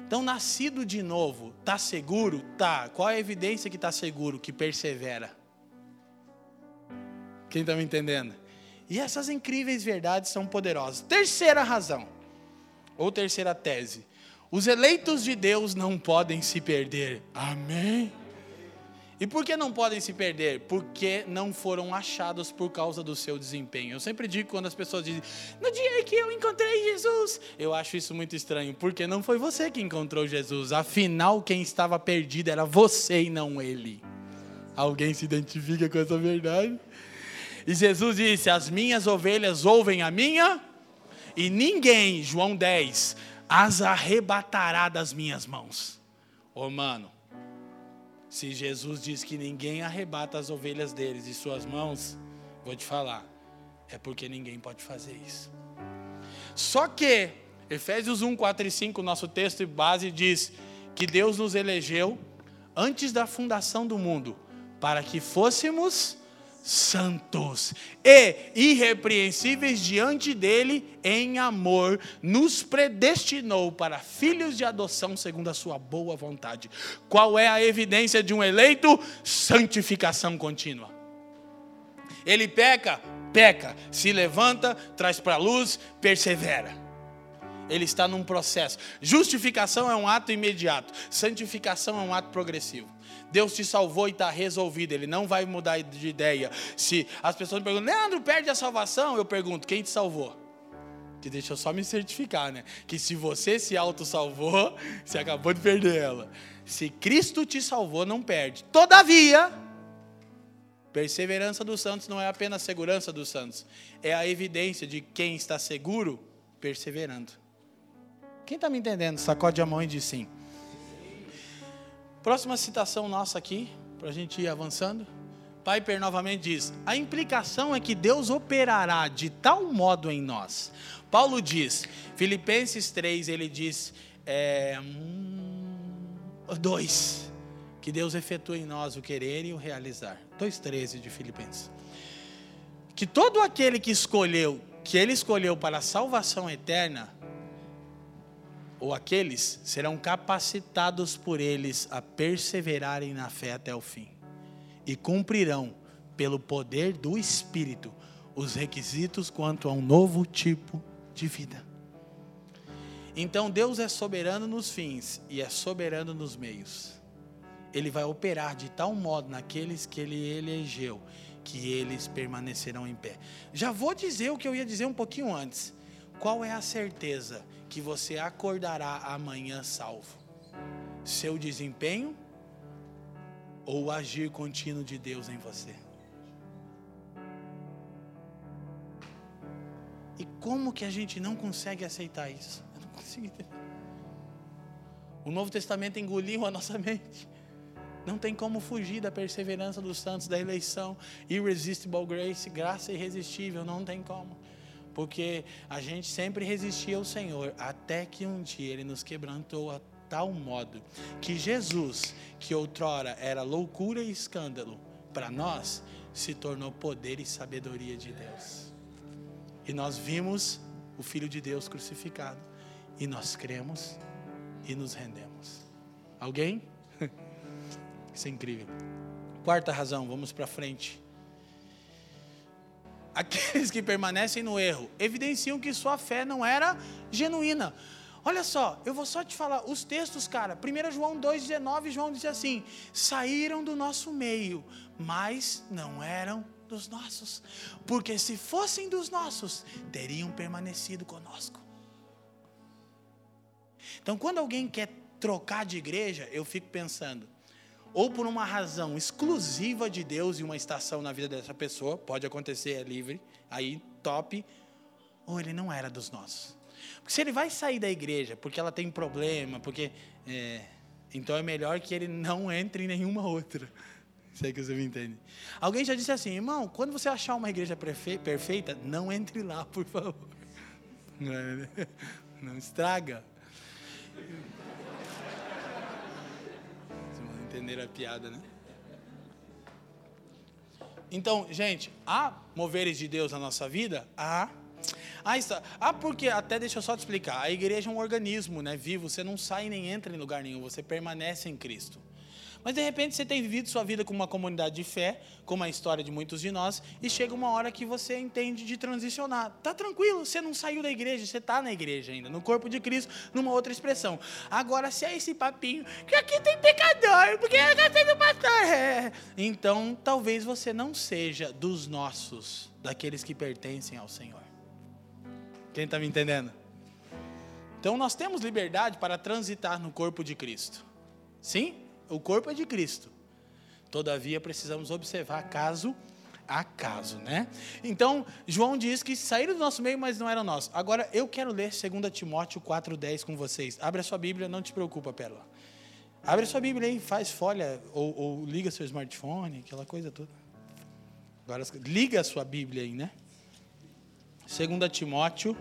Então, nascido de novo, está seguro? Tá. Qual é a evidência que está seguro? Que persevera. Quem está me entendendo? E essas incríveis verdades são poderosas. Terceira razão, ou terceira tese: os eleitos de Deus não podem se perder. Amém? E por que não podem se perder? Porque não foram achados por causa do seu desempenho. Eu sempre digo quando as pessoas dizem, no dia que eu encontrei Jesus, eu acho isso muito estranho, porque não foi você que encontrou Jesus. Afinal, quem estava perdido era você e não ele. Alguém se identifica com essa verdade? E Jesus disse: As minhas ovelhas ouvem a minha, e ninguém, João 10, as arrebatará das minhas mãos. Ô oh, mano, se Jesus diz que ninguém arrebata as ovelhas deles de suas mãos, vou te falar, é porque ninguém pode fazer isso. Só que, Efésios 1, 4 e 5, nosso texto base diz que Deus nos elegeu antes da fundação do mundo, para que fôssemos santos e irrepreensíveis diante dele em amor, nos predestinou para filhos de adoção segundo a sua boa vontade. Qual é a evidência de um eleito? Santificação contínua. Ele peca, peca, se levanta, traz para a luz, persevera. Ele está num processo. Justificação é um ato imediato, santificação é um ato progressivo. Deus te salvou e está resolvido, Ele não vai mudar de ideia. Se as pessoas me perguntam, Leandro, perde a salvação, eu pergunto, quem te salvou? Que deixa eu só me certificar, né? Que se você se auto-salvou, você acabou de perder ela. Se Cristo te salvou, não perde. Todavia, perseverança dos santos não é apenas segurança dos santos, é a evidência de quem está seguro perseverando. Quem está me entendendo? Sacode a mão e diz sim. Próxima citação nossa aqui, para a gente ir avançando. Piper novamente diz: a implicação é que Deus operará de tal modo em nós. Paulo diz, Filipenses 3, ele diz: é, hum, dois, que Deus efetua em nós o querer e o realizar. 2,13 de Filipenses. Que todo aquele que escolheu, que ele escolheu para a salvação eterna, ou aqueles serão capacitados por eles a perseverarem na fé até o fim e cumprirão, pelo poder do Espírito, os requisitos quanto a um novo tipo de vida. Então Deus é soberano nos fins e é soberano nos meios. Ele vai operar de tal modo naqueles que ele elegeu que eles permanecerão em pé. Já vou dizer o que eu ia dizer um pouquinho antes. Qual é a certeza que você acordará amanhã salvo? Seu desempenho ou o agir contínuo de Deus em você? E como que a gente não consegue aceitar isso? Eu não consigo entender. O Novo Testamento engoliu a nossa mente. Não tem como fugir da perseverança dos santos, da eleição. Irresistible grace, graça irresistível, não tem como. Porque a gente sempre resistia ao Senhor, até que um dia Ele nos quebrantou a tal modo que Jesus, que outrora era loucura e escândalo, para nós se tornou poder e sabedoria de Deus. E nós vimos o Filho de Deus crucificado, e nós cremos e nos rendemos. Alguém? Isso é incrível. Quarta razão, vamos para frente. Aqueles que permanecem no erro evidenciam que sua fé não era genuína. Olha só, eu vou só te falar os textos, cara. 1 João 2,19, João diz assim: saíram do nosso meio, mas não eram dos nossos. Porque se fossem dos nossos, teriam permanecido conosco. Então, quando alguém quer trocar de igreja, eu fico pensando, ou por uma razão exclusiva de Deus e uma estação na vida dessa pessoa, pode acontecer, é livre, aí top, ou ele não era dos nossos. Porque se ele vai sair da igreja porque ela tem problema, porque. É, então é melhor que ele não entre em nenhuma outra. Sei que você me entende. Alguém já disse assim, irmão, quando você achar uma igreja perfeita, não entre lá, por favor. É, não estraga. Entender a piada, né? Então, gente, há moveres de Deus na nossa vida? Há. Ah, está. ah, porque, até deixa eu só te explicar. A igreja é um organismo né, vivo. Você não sai nem entra em lugar nenhum. Você permanece em Cristo. Mas de repente você tem vivido sua vida com uma comunidade de fé, como a história de muitos de nós, e chega uma hora que você entende de transicionar. Tá tranquilo, você não saiu da igreja, você está na igreja ainda, no corpo de Cristo, numa outra expressão. Agora, se é esse papinho, que aqui tem pecador, porque eu gostei do pastor. É. Então, talvez você não seja dos nossos, daqueles que pertencem ao Senhor. Quem está me entendendo? Então nós temos liberdade para transitar no corpo de Cristo. Sim, o corpo é de Cristo. Todavia precisamos observar caso a caso, né? Então, João diz que saíram do nosso meio, mas não eram nós. Agora, eu quero ler 2 Timóteo 4,10 com vocês. Abre a sua Bíblia, não te preocupa, Pérola. Abre a sua Bíblia aí, faz folha, ou, ou liga seu smartphone, aquela coisa toda. Agora, liga a sua Bíblia aí, né? 2 Timóteo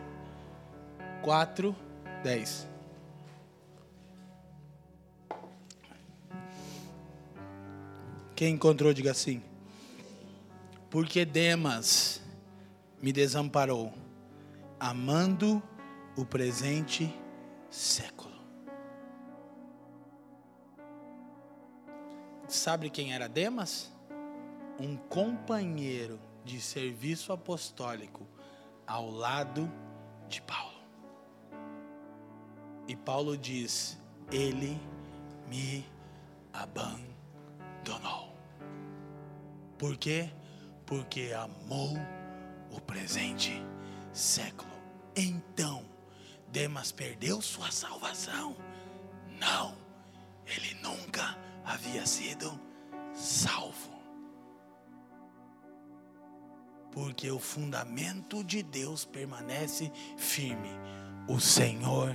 4, 10. Quem encontrou, diga assim. Porque Demas me desamparou, amando o presente século. Sabe quem era Demas? Um companheiro de serviço apostólico ao lado de Paulo. E Paulo diz: Ele me abandonou. Por quê? Porque amou o presente século. Então, Demas perdeu sua salvação? Não, ele nunca havia sido salvo. porque o fundamento de Deus permanece firme. O Senhor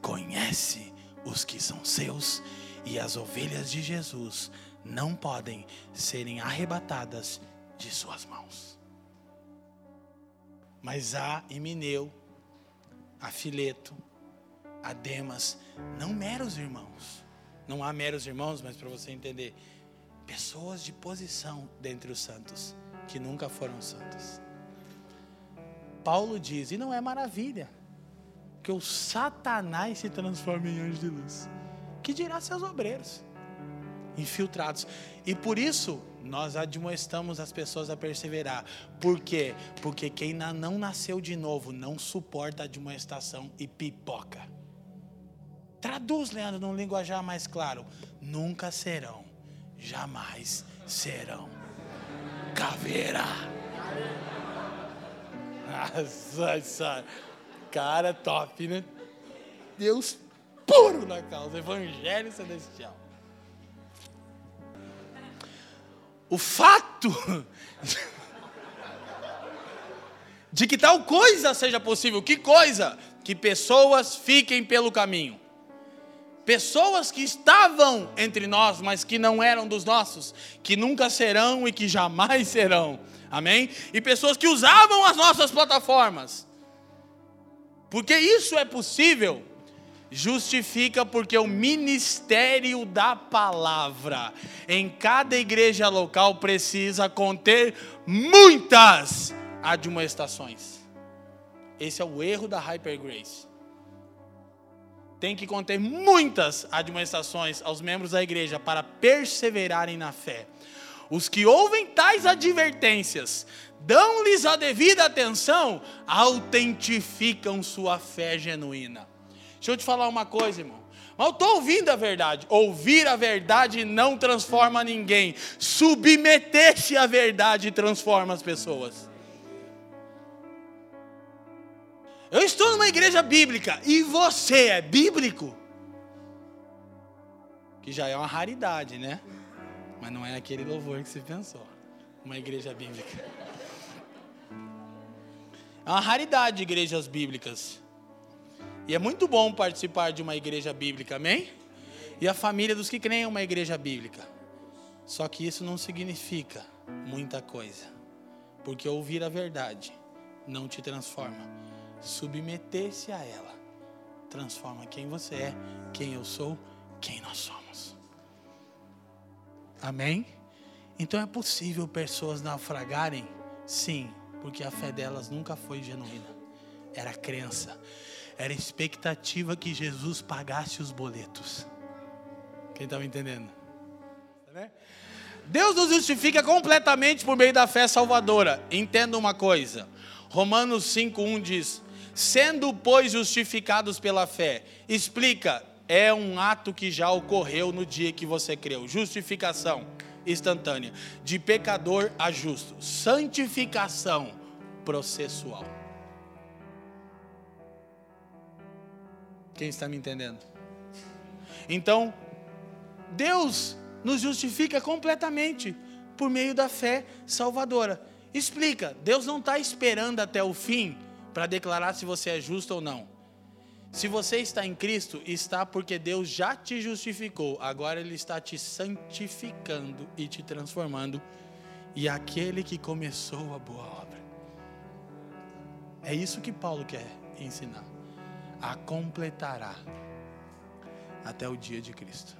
conhece os que são seus e as ovelhas de Jesus não podem serem arrebatadas de suas mãos. Mas há Emineu, a Fileto, a Demas, não meros irmãos. Não há meros irmãos, mas para você entender, pessoas de posição dentre os santos que nunca foram santos. Paulo diz, e não é maravilha, que o Satanás se transforma em anjo de luz. Que dirá seus obreiros? Infiltrados. E por isso nós admoestamos as pessoas a perseverar. Por quê? Porque quem não nasceu de novo não suporta a admoestação e pipoca. Traduz, Leandro, num linguajar mais claro. Nunca serão, jamais serão. Caveira. Nossa, cara top, né? Deus puro na causa, evangelho celestial. O fato de que tal coisa seja possível. Que coisa? Que pessoas fiquem pelo caminho. Pessoas que estavam entre nós, mas que não eram dos nossos, que nunca serão e que jamais serão. Amém? E pessoas que usavam as nossas plataformas. Porque isso é possível justifica porque o ministério da palavra em cada igreja local precisa conter muitas admoestações. Esse é o erro da Hyper Grace. Tem que conter muitas admoestações aos membros da igreja para perseverarem na fé. Os que ouvem tais advertências, dão-lhes a devida atenção, autentificam sua fé genuína. Deixa eu te falar uma coisa, irmão. Mas eu estou ouvindo a verdade. Ouvir a verdade não transforma ninguém. Submeter-se à verdade transforma as pessoas. Eu estou numa igreja bíblica e você é bíblico? Que já é uma raridade, né? Mas não é aquele louvor que você pensou. Uma igreja bíblica. É uma raridade igrejas bíblicas. E é muito bom participar de uma igreja bíblica, amém? E a família dos que creem é uma igreja bíblica. Só que isso não significa muita coisa. Porque ouvir a verdade não te transforma. Submeter-se a ela transforma quem você é, quem eu sou, quem nós somos. Amém? Então é possível pessoas naufragarem? Sim, porque a fé delas nunca foi genuína. Era crença era expectativa que Jesus pagasse os boletos. Quem está me entendendo? Tá Deus nos justifica completamente por meio da fé salvadora. Entenda uma coisa. Romanos 5:1 diz: "Sendo pois justificados pela fé". Explica, é um ato que já ocorreu no dia que você creu. Justificação instantânea, de pecador a justo. Santificação processual. Quem está me entendendo? Então, Deus nos justifica completamente por meio da fé salvadora. Explica, Deus não está esperando até o fim para declarar se você é justo ou não. Se você está em Cristo, está porque Deus já te justificou. Agora Ele está te santificando e te transformando. E aquele que começou a boa obra. É isso que Paulo quer ensinar a completará até o dia de Cristo.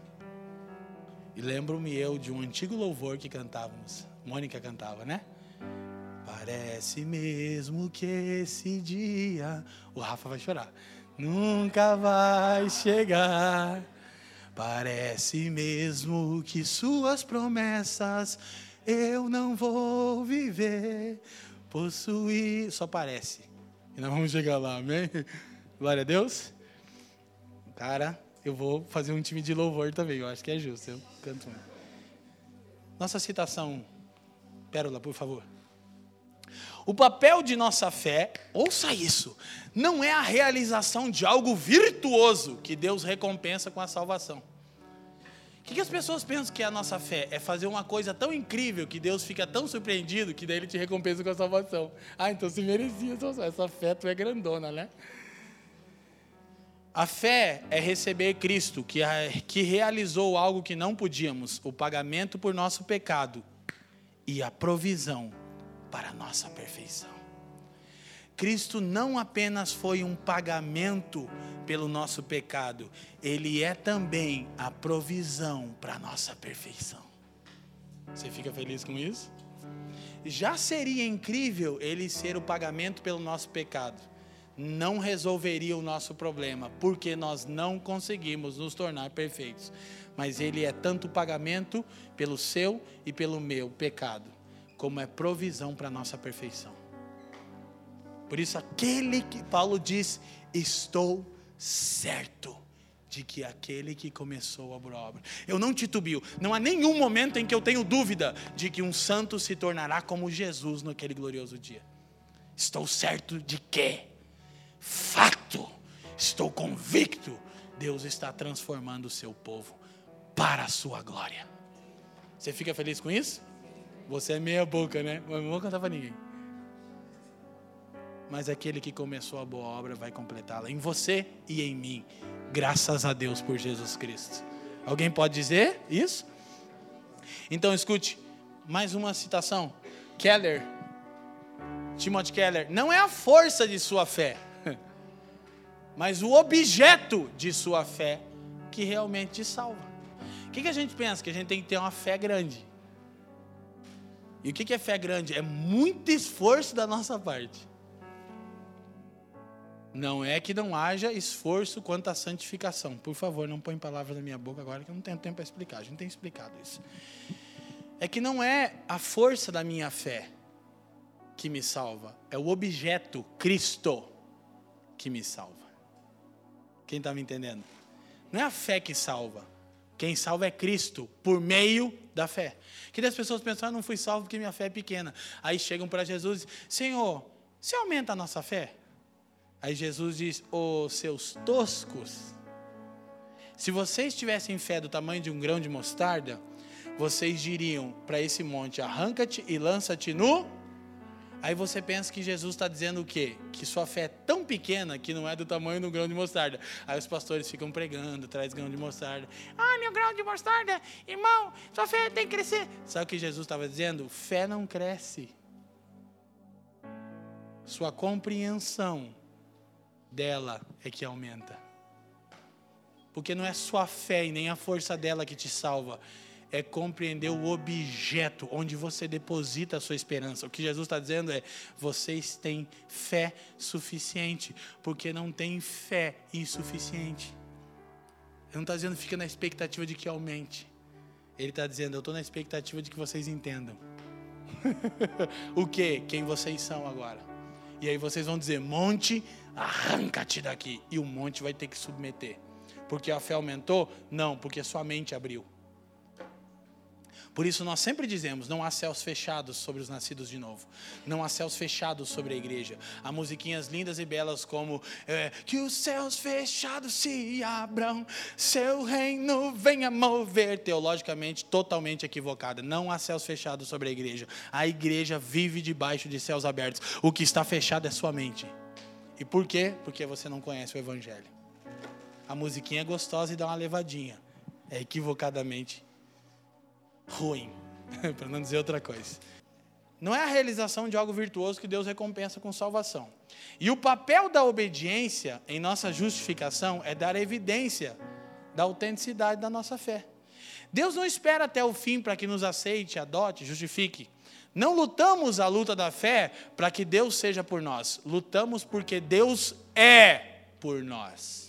E lembro-me eu de um antigo louvor que cantávamos. Mônica cantava, né? Parece mesmo que esse dia. O Rafa vai chorar. Nunca vai chegar. Parece mesmo que suas promessas eu não vou viver. Possuir. Só parece. E nós vamos chegar lá, amém? Glória a Deus. Cara, eu vou fazer um time de louvor também, eu acho que é justo. Eu canto um. Nossa citação, Pérola, por favor. O papel de nossa fé, ouça isso, não é a realização de algo virtuoso que Deus recompensa com a salvação. O que, que as pessoas pensam que é a nossa fé? É fazer uma coisa tão incrível que Deus fica tão surpreendido que daí ele te recompensa com a salvação. Ah, então se merecia essa fé, tu é grandona, né? A fé é receber Cristo, que, que realizou algo que não podíamos, o pagamento por nosso pecado e a provisão para nossa perfeição. Cristo não apenas foi um pagamento pelo nosso pecado, ele é também a provisão para nossa perfeição. Você fica feliz com isso? Já seria incrível ele ser o pagamento pelo nosso pecado não resolveria o nosso problema, porque nós não conseguimos nos tornar perfeitos. Mas Ele é tanto pagamento pelo seu e pelo meu pecado, como é provisão para a nossa perfeição. Por isso, aquele que Paulo diz: Estou certo de que aquele que começou a obra. Eu não titubio, não há nenhum momento em que eu tenho dúvida de que um santo se tornará como Jesus naquele glorioso dia. Estou certo de que fato, estou convicto, Deus está transformando o seu povo para a sua glória. Você fica feliz com isso? Você é meia boca, né? Mas não vou cantar para ninguém. Mas aquele que começou a boa obra vai completá-la em você e em mim. Graças a Deus por Jesus Cristo. Alguém pode dizer isso? Então escute, mais uma citação. Keller, Timothy Keller, não é a força de sua fé, mas o objeto de sua fé que realmente te salva. O que, que a gente pensa? Que a gente tem que ter uma fé grande. E o que, que é fé grande? É muito esforço da nossa parte. Não é que não haja esforço quanto à santificação. Por favor, não põe palavras na minha boca agora que eu não tenho tempo para explicar. A gente tem explicado isso. É que não é a força da minha fé que me salva, é o objeto, Cristo, que me salva. Quem está me entendendo? Não é a fé que salva. Quem salva é Cristo, por meio da fé. Que as pessoas pensam, ah, não fui salvo porque minha fé é pequena. Aí chegam para Jesus e dizem, Senhor, você aumenta a nossa fé? Aí Jesus diz, ô oh, seus toscos, se vocês tivessem fé do tamanho de um grão de mostarda, vocês diriam para esse monte, arranca-te e lança-te no Aí você pensa que Jesus está dizendo o quê? Que sua fé é tão pequena que não é do tamanho do grão de mostarda. Aí os pastores ficam pregando, traz grão de mostarda. Ah, meu grão de mostarda, irmão, sua fé tem que crescer. Sabe o que Jesus estava dizendo? Fé não cresce. Sua compreensão dela é que aumenta. Porque não é sua fé e nem a força dela que te salva, é compreender o objeto onde você deposita a sua esperança. O que Jesus está dizendo é: vocês têm fé suficiente, porque não tem fé insuficiente. Ele não está dizendo fica na expectativa de que aumente. Ele está dizendo: eu estou na expectativa de que vocês entendam. o que? Quem vocês são agora. E aí vocês vão dizer: monte, arranca-te daqui. E o monte vai ter que submeter. Porque a fé aumentou? Não, porque sua mente abriu. Por isso nós sempre dizemos: não há céus fechados sobre os nascidos de novo, não há céus fechados sobre a igreja. Há musiquinhas lindas e belas como é, que os céus fechados se abram, seu reino venha mover. Teologicamente totalmente equivocada. Não há céus fechados sobre a igreja. A igreja vive debaixo de céus abertos. O que está fechado é sua mente. E por quê? Porque você não conhece o evangelho. A musiquinha é gostosa e dá uma levadinha. É equivocadamente ruim, para não dizer outra coisa. Não é a realização de algo virtuoso que Deus recompensa com salvação. E o papel da obediência em nossa justificação é dar evidência da autenticidade da nossa fé. Deus não espera até o fim para que nos aceite, adote, justifique. Não lutamos a luta da fé para que Deus seja por nós. Lutamos porque Deus é por nós.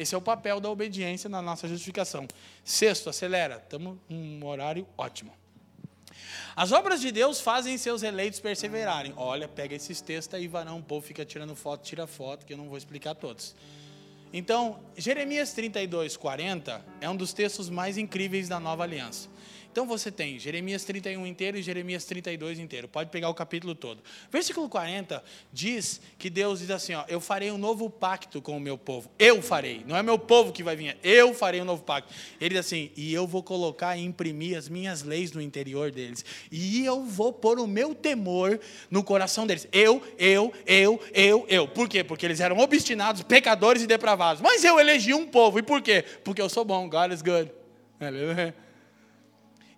Esse é o papel da obediência na nossa justificação. Sexto, acelera. Estamos num horário ótimo. As obras de Deus fazem seus eleitos perseverarem. Olha, pega esses textos aí, varão, o povo fica tirando foto, tira foto, que eu não vou explicar todos. Então, Jeremias 32, 40 é um dos textos mais incríveis da nova aliança. Então você tem Jeremias 31 inteiro e Jeremias 32 inteiro. Pode pegar o capítulo todo. Versículo 40 diz que Deus diz assim: ó, Eu farei um novo pacto com o meu povo. Eu farei. Não é meu povo que vai vir. Eu farei um novo pacto. Ele diz assim: E eu vou colocar e imprimir as minhas leis no interior deles. E eu vou pôr o meu temor no coração deles. Eu, eu, eu, eu, eu. Por quê? Porque eles eram obstinados, pecadores e depravados. Mas eu elegi um povo. E por quê? Porque eu sou bom. God is good. Aleluia.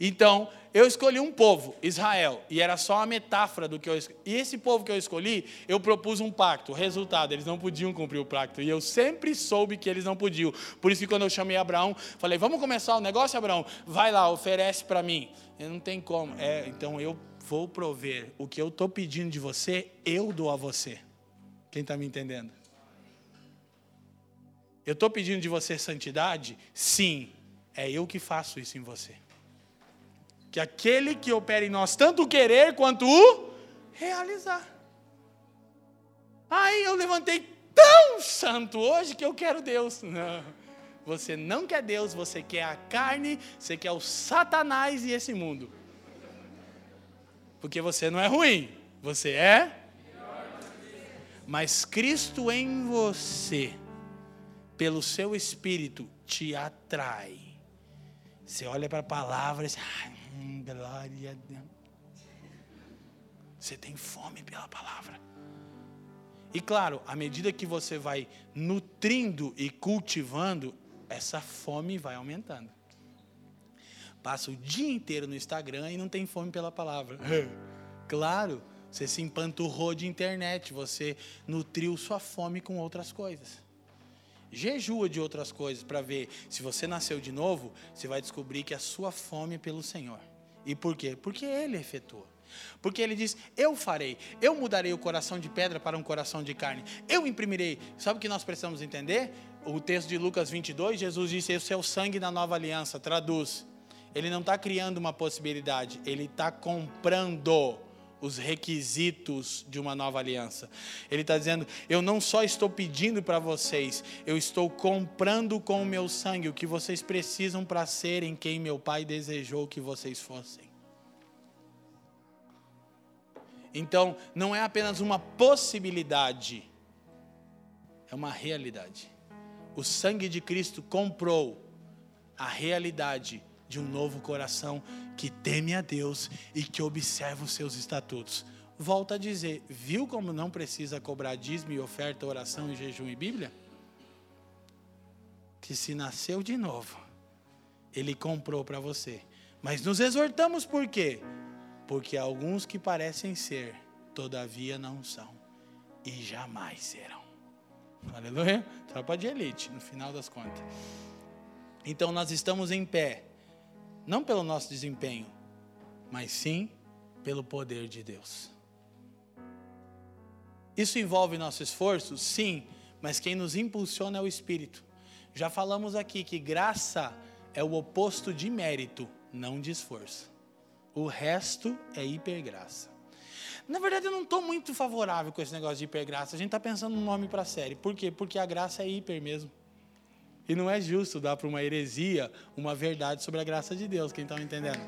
Então, eu escolhi um povo, Israel, e era só uma metáfora do que eu escolhi. E esse povo que eu escolhi, eu propus um pacto. Resultado, eles não podiam cumprir o pacto. E eu sempre soube que eles não podiam. Por isso que quando eu chamei Abraão, falei: "Vamos começar o negócio, Abraão? Vai lá, oferece para mim". Eu não tem como. É, então eu vou prover o que eu estou pedindo de você, eu dou a você. Quem está me entendendo? Eu estou pedindo de você santidade? Sim, é eu que faço isso em você que aquele que opera em nós tanto o querer quanto o realizar. Aí eu levantei tão santo hoje que eu quero Deus. Não. Você não quer Deus, você quer a carne, você quer o Satanás e esse mundo. Porque você não é ruim, você é. Mas Cristo em você, pelo seu espírito, te atrai. Você olha para a palavra e diz, ah, Glória a Deus. Você tem fome pela palavra. E claro, à medida que você vai nutrindo e cultivando, essa fome vai aumentando. Passa o dia inteiro no Instagram e não tem fome pela palavra. claro, você se empanturrou de internet, você nutriu sua fome com outras coisas. Jejua de outras coisas para ver se você nasceu de novo, você vai descobrir que a sua fome é pelo Senhor. E por quê? Porque Ele efetua. Porque ele diz: Eu farei, eu mudarei o coração de pedra para um coração de carne, eu imprimirei. Sabe o que nós precisamos entender? O texto de Lucas 22, Jesus disse: Esse é o sangue da nova aliança. Traduz. Ele não está criando uma possibilidade, ele está comprando os requisitos de uma nova aliança. Ele está dizendo: Eu não só estou pedindo para vocês, eu estou comprando com o meu sangue o que vocês precisam para serem quem meu Pai desejou que vocês fossem. Então, não é apenas uma possibilidade, é uma realidade. O sangue de Cristo comprou a realidade de um novo coração que teme a Deus e que observa os seus estatutos. Volta a dizer, viu como não precisa cobrar dízimo e oferta, oração e jejum e Bíblia? Que se nasceu de novo, ele comprou para você. Mas nos exortamos por quê? Porque alguns que parecem ser, todavia não são e jamais serão. Aleluia? Tropa de elite, no final das contas. Então nós estamos em pé não pelo nosso desempenho, mas sim pelo poder de Deus. Isso envolve nosso esforço? Sim, mas quem nos impulsiona é o Espírito. Já falamos aqui que graça é o oposto de mérito, não de esforço. O resto é hipergraça. Na verdade, eu não estou muito favorável com esse negócio de hipergraça. A gente está pensando no nome para a série. Por quê? Porque a graça é hiper mesmo. E não é justo dar para uma heresia uma verdade sobre a graça de Deus. Quem está me entendendo?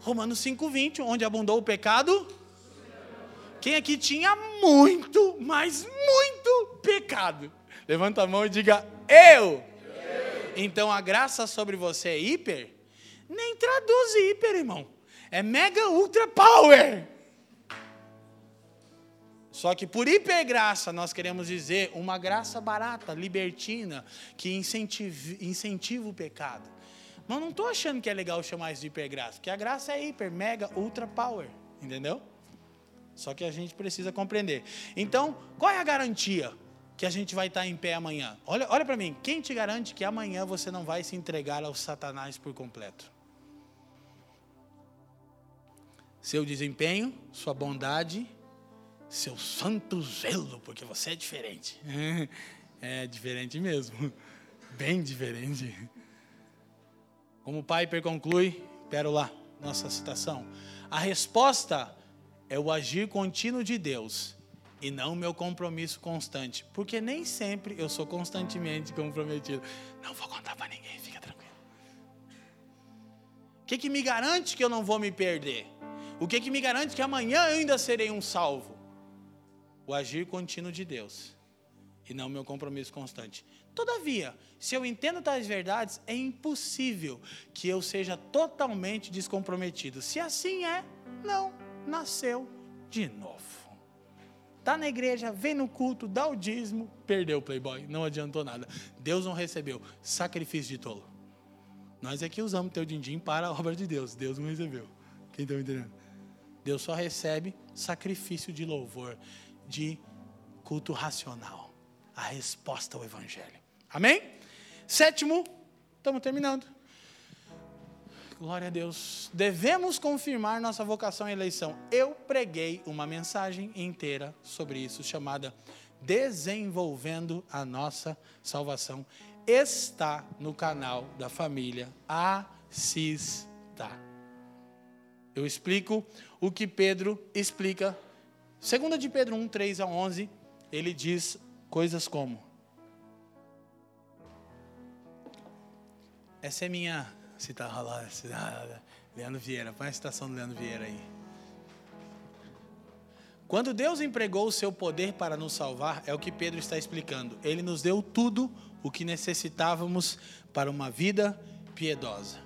Romanos 5,20, onde abundou o pecado. Quem aqui tinha muito, mas muito pecado? Levanta a mão e diga, eu. Então a graça sobre você é hiper? Nem traduz hiper, irmão. É mega ultra power. Só que por hipergraça nós queremos dizer uma graça barata, libertina, que incentiva, incentiva o pecado. Mas não estou achando que é legal chamar isso de hipergraça, porque a graça é hiper, mega, ultra power, entendeu? Só que a gente precisa compreender. Então, qual é a garantia que a gente vai estar em pé amanhã? Olha, olha para mim, quem te garante que amanhã você não vai se entregar ao Satanás por completo? Seu desempenho, sua bondade seu santo zelo, porque você é diferente. É diferente mesmo, bem diferente. Como o Piper conclui, lá nossa citação. A resposta é o agir contínuo de Deus e não meu compromisso constante, porque nem sempre eu sou constantemente comprometido. Não vou contar para ninguém, fica tranquilo. O que, que me garante que eu não vou me perder? O que, que me garante que amanhã eu ainda serei um salvo? O agir contínuo de Deus e não meu compromisso constante. Todavia, se eu entendo tais verdades, é impossível que eu seja totalmente descomprometido. Se assim é, não nasceu de novo. Está na igreja, vem no culto, dá o dízimo, perdeu o playboy, não adiantou nada. Deus não recebeu. Sacrifício de tolo. Nós é que usamos teu din-din para a obra de Deus. Deus não recebeu. Quem está entendendo? Deus só recebe sacrifício de louvor, de culto racional. A resposta ao Evangelho. Amém? Sétimo, estamos terminando. Glória a Deus. Devemos confirmar nossa vocação e eleição. Eu preguei uma mensagem inteira sobre isso, chamada Desenvolvendo a Nossa Salvação. Está no canal da família Assista. Eu explico o que Pedro explica. Segunda de Pedro 1, 3 a 11, ele diz coisas como Essa é minha se tá rolando. Se tá, Leandro Vieira, põe a citação do Leandro Vieira aí. Quando Deus empregou o seu poder para nos salvar, é o que Pedro está explicando. Ele nos deu tudo o que necessitávamos para uma vida piedosa.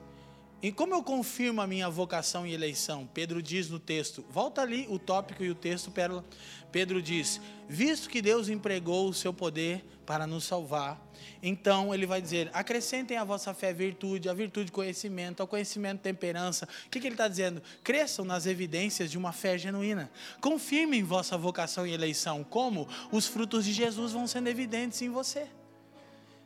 E como eu confirmo a minha vocação e eleição? Pedro diz no texto, volta ali o tópico e o texto, Pérola. Pedro diz: Visto que Deus empregou o seu poder para nos salvar, então ele vai dizer: acrescentem à vossa fé virtude, a virtude conhecimento, ao conhecimento temperança. O que, que ele está dizendo? Cresçam nas evidências de uma fé genuína. Confirmem vossa vocação e eleição. Como? Os frutos de Jesus vão sendo evidentes em você.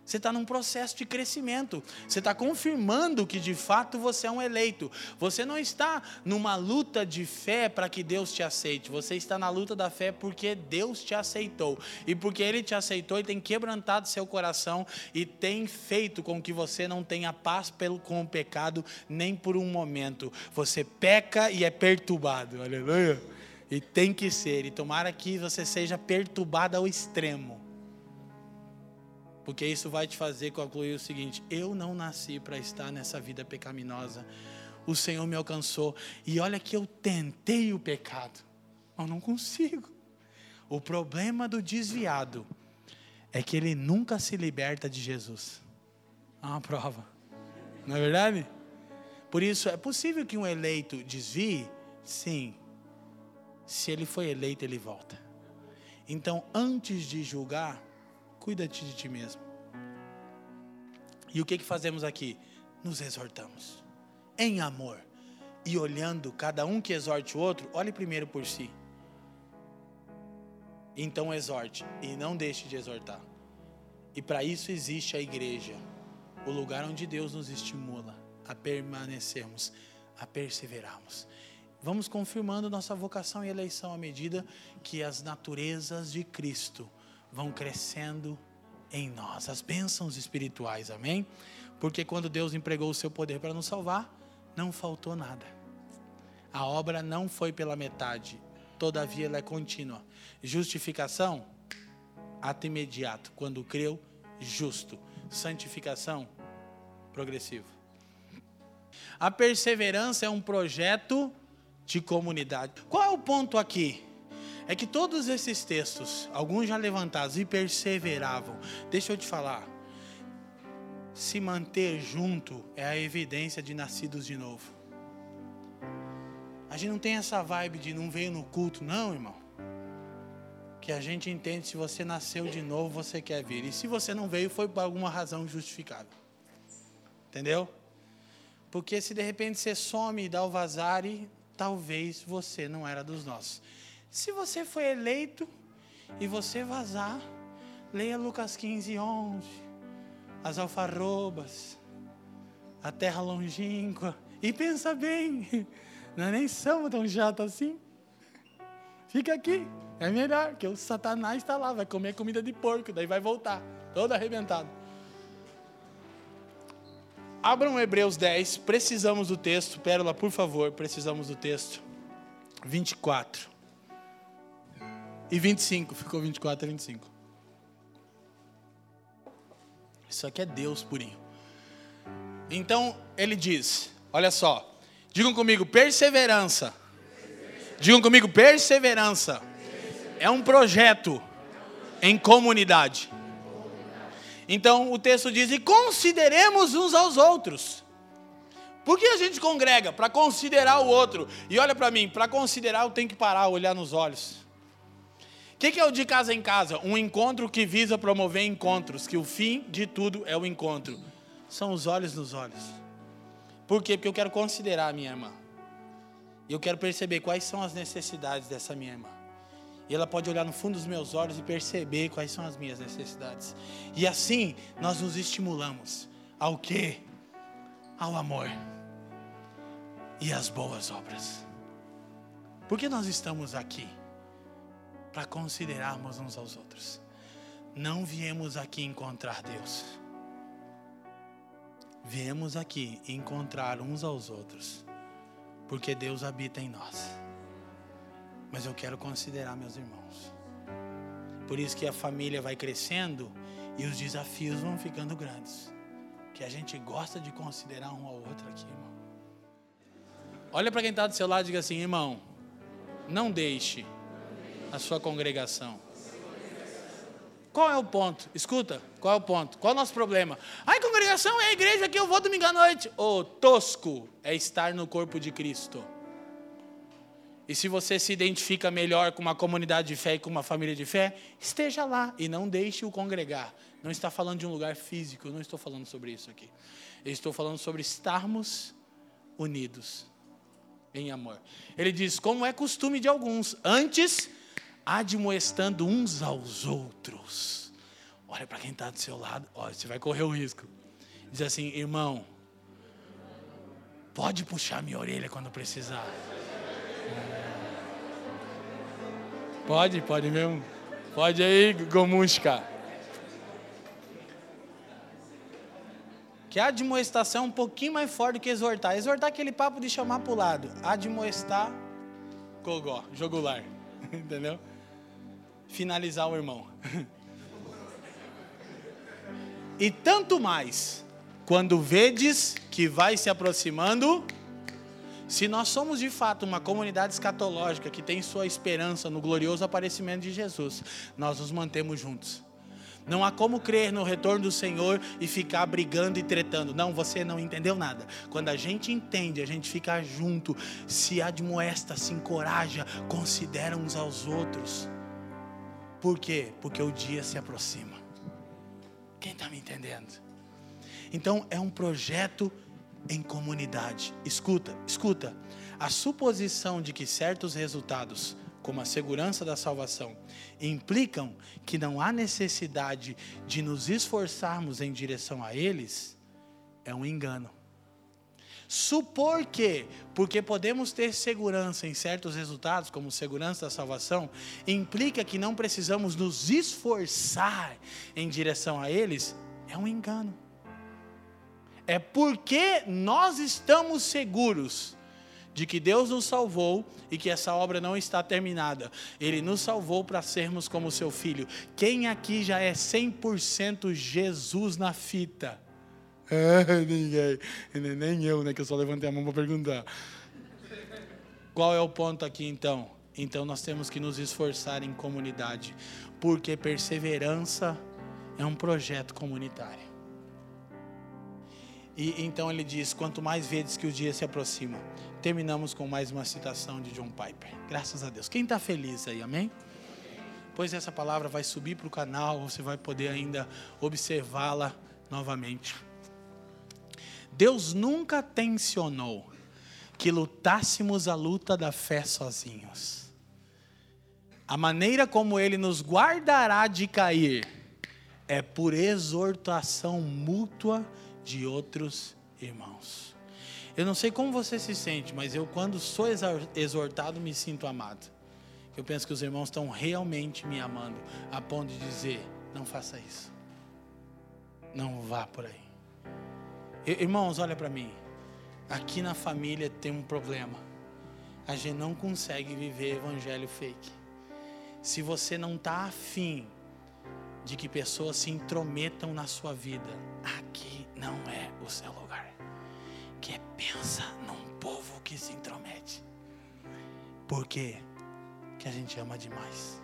Você está num processo de crescimento. Você está confirmando que de fato você é um eleito. Você não está numa luta de fé para que Deus te aceite. Você está na luta da fé porque Deus te aceitou. E porque Ele te aceitou e tem quebrantado seu coração e tem feito com que você não tenha paz pelo, com o pecado nem por um momento. Você peca e é perturbado. Aleluia. E tem que ser. E tomara que você seja perturbado ao extremo porque isso vai te fazer concluir o seguinte: eu não nasci para estar nessa vida pecaminosa. O Senhor me alcançou. E olha que eu tentei o pecado, mas não consigo. O problema do desviado é que ele nunca se liberta de Jesus. É uma prova. Não é verdade? Por isso, é possível que um eleito desvie? Sim. Se ele foi eleito, ele volta. Então, antes de julgar, Cuida-te de ti mesmo. E o que, que fazemos aqui? Nos exortamos. Em amor. E olhando cada um que exorte o outro, olhe primeiro por si. Então exorte e não deixe de exortar. E para isso existe a igreja, o lugar onde Deus nos estimula a permanecermos, a perseverarmos. Vamos confirmando nossa vocação e eleição à medida que as naturezas de Cristo vão crescendo em nós, as bênçãos espirituais, amém? Porque quando Deus empregou o seu poder para nos salvar, não faltou nada. A obra não foi pela metade, todavia ela é contínua. Justificação, ato imediato, quando creu, justo. Santificação, progressivo. A perseverança é um projeto de comunidade. Qual é o ponto aqui? É que todos esses textos, alguns já levantados e perseveravam. Deixa eu te falar. Se manter junto é a evidência de nascidos de novo. A gente não tem essa vibe de não veio no culto, não, irmão. Que a gente entende se você nasceu de novo, você quer vir. E se você não veio, foi por alguma razão justificada. Entendeu? Porque se de repente você some e dá o vazare, talvez você não era dos nossos. Se você foi eleito e você vazar, leia Lucas 15, 11. As alfarrobas, a terra longínqua. E pensa bem, nós nem somos tão chato assim. Fica aqui, é melhor, porque o Satanás está lá, vai comer comida de porco, daí vai voltar, todo arrebentado. Abram Hebreus 10, precisamos do texto, Pérola, por favor, precisamos do texto. 24. E 25. Ficou 24 e 25. Isso aqui é Deus purinho. Então ele diz: Olha só. Digam comigo, perseverança. Digam comigo, perseverança. É um projeto em comunidade. Então o texto diz: E consideremos uns aos outros. Por que a gente congrega? Para considerar o outro. E olha para mim, para considerar eu tenho que parar, olhar nos olhos. Que, que é o de casa em casa? Um encontro que visa promover encontros, que o fim de tudo é o encontro. São os olhos nos olhos. Por quê? Porque eu quero considerar a minha irmã. E eu quero perceber quais são as necessidades dessa minha irmã. E ela pode olhar no fundo dos meus olhos e perceber quais são as minhas necessidades. E assim nós nos estimulamos ao quê? Ao amor e às boas obras. Por que nós estamos aqui? Para considerarmos uns aos outros. Não viemos aqui encontrar Deus. Viemos aqui encontrar uns aos outros. Porque Deus habita em nós mas eu quero considerar meus irmãos. Por isso que a família vai crescendo e os desafios vão ficando grandes. Que a gente gosta de considerar um ao outro aqui, irmão. Olha para quem está do seu lado e diga assim, irmão, não deixe a sua congregação. Qual é o ponto? Escuta, qual é o ponto? Qual é o nosso problema? A congregação é a igreja que eu vou domingo à noite. O oh, tosco é estar no corpo de Cristo. E se você se identifica melhor com uma comunidade de fé e com uma família de fé, esteja lá e não deixe o congregar. Não está falando de um lugar físico, não estou falando sobre isso aqui. Eu estou falando sobre estarmos unidos em amor. Ele diz: como é costume de alguns, antes admoestando uns aos outros. Olha para quem está do seu lado, olha, você vai correr o risco. Diz assim, irmão, pode puxar minha orelha quando precisar. Pode, pode mesmo. Pode aí, Gomunska. Que a admoestação é um pouquinho mais forte do que exortar. Exortar aquele papo de chamar para o lado. Admoestar, gogó, jogular. Entendeu? Finalizar o irmão. E tanto mais, quando vedes que vai se aproximando se nós somos de fato uma comunidade escatológica que tem sua esperança no glorioso aparecimento de Jesus, nós nos mantemos juntos. Não há como crer no retorno do Senhor e ficar brigando e tretando. Não, você não entendeu nada. Quando a gente entende, a gente fica junto, se admoesta, se encoraja, considera uns aos outros. Por quê? Porque o dia se aproxima. Quem está me entendendo? Então é um projeto em comunidade. Escuta, escuta. A suposição de que certos resultados, como a segurança da salvação, implicam que não há necessidade de nos esforçarmos em direção a eles, é um engano. Supor que, porque podemos ter segurança em certos resultados, como segurança da salvação, implica que não precisamos nos esforçar em direção a eles, é um engano é porque nós estamos seguros de que Deus nos salvou e que essa obra não está terminada. Ele nos salvou para sermos como seu filho. Quem aqui já é 100% Jesus na fita? É, ninguém. Nem eu, né, que eu só levantei a mão para perguntar. Qual é o ponto aqui então? Então nós temos que nos esforçar em comunidade, porque perseverança é um projeto comunitário. E então ele diz: quanto mais vezes que o dia se aproxima. Terminamos com mais uma citação de John Piper. Graças a Deus. Quem está feliz aí, amém? Pois essa palavra vai subir para o canal, você vai poder ainda observá-la novamente. Deus nunca tensionou que lutássemos a luta da fé sozinhos. A maneira como Ele nos guardará de cair é por exortação mútua de outros irmãos. Eu não sei como você se sente, mas eu, quando sou exortado, me sinto amado. Eu penso que os irmãos estão realmente me amando, a ponto de dizer: não faça isso, não vá por aí. Irmãos, olha para mim. Aqui na família tem um problema. A gente não consegue viver evangelho fake. se você não está afim de que pessoas se intrometam na sua vida, aqui não é o seu lugar. Que pensa num povo que se intromete. Por quê? Que a gente ama demais.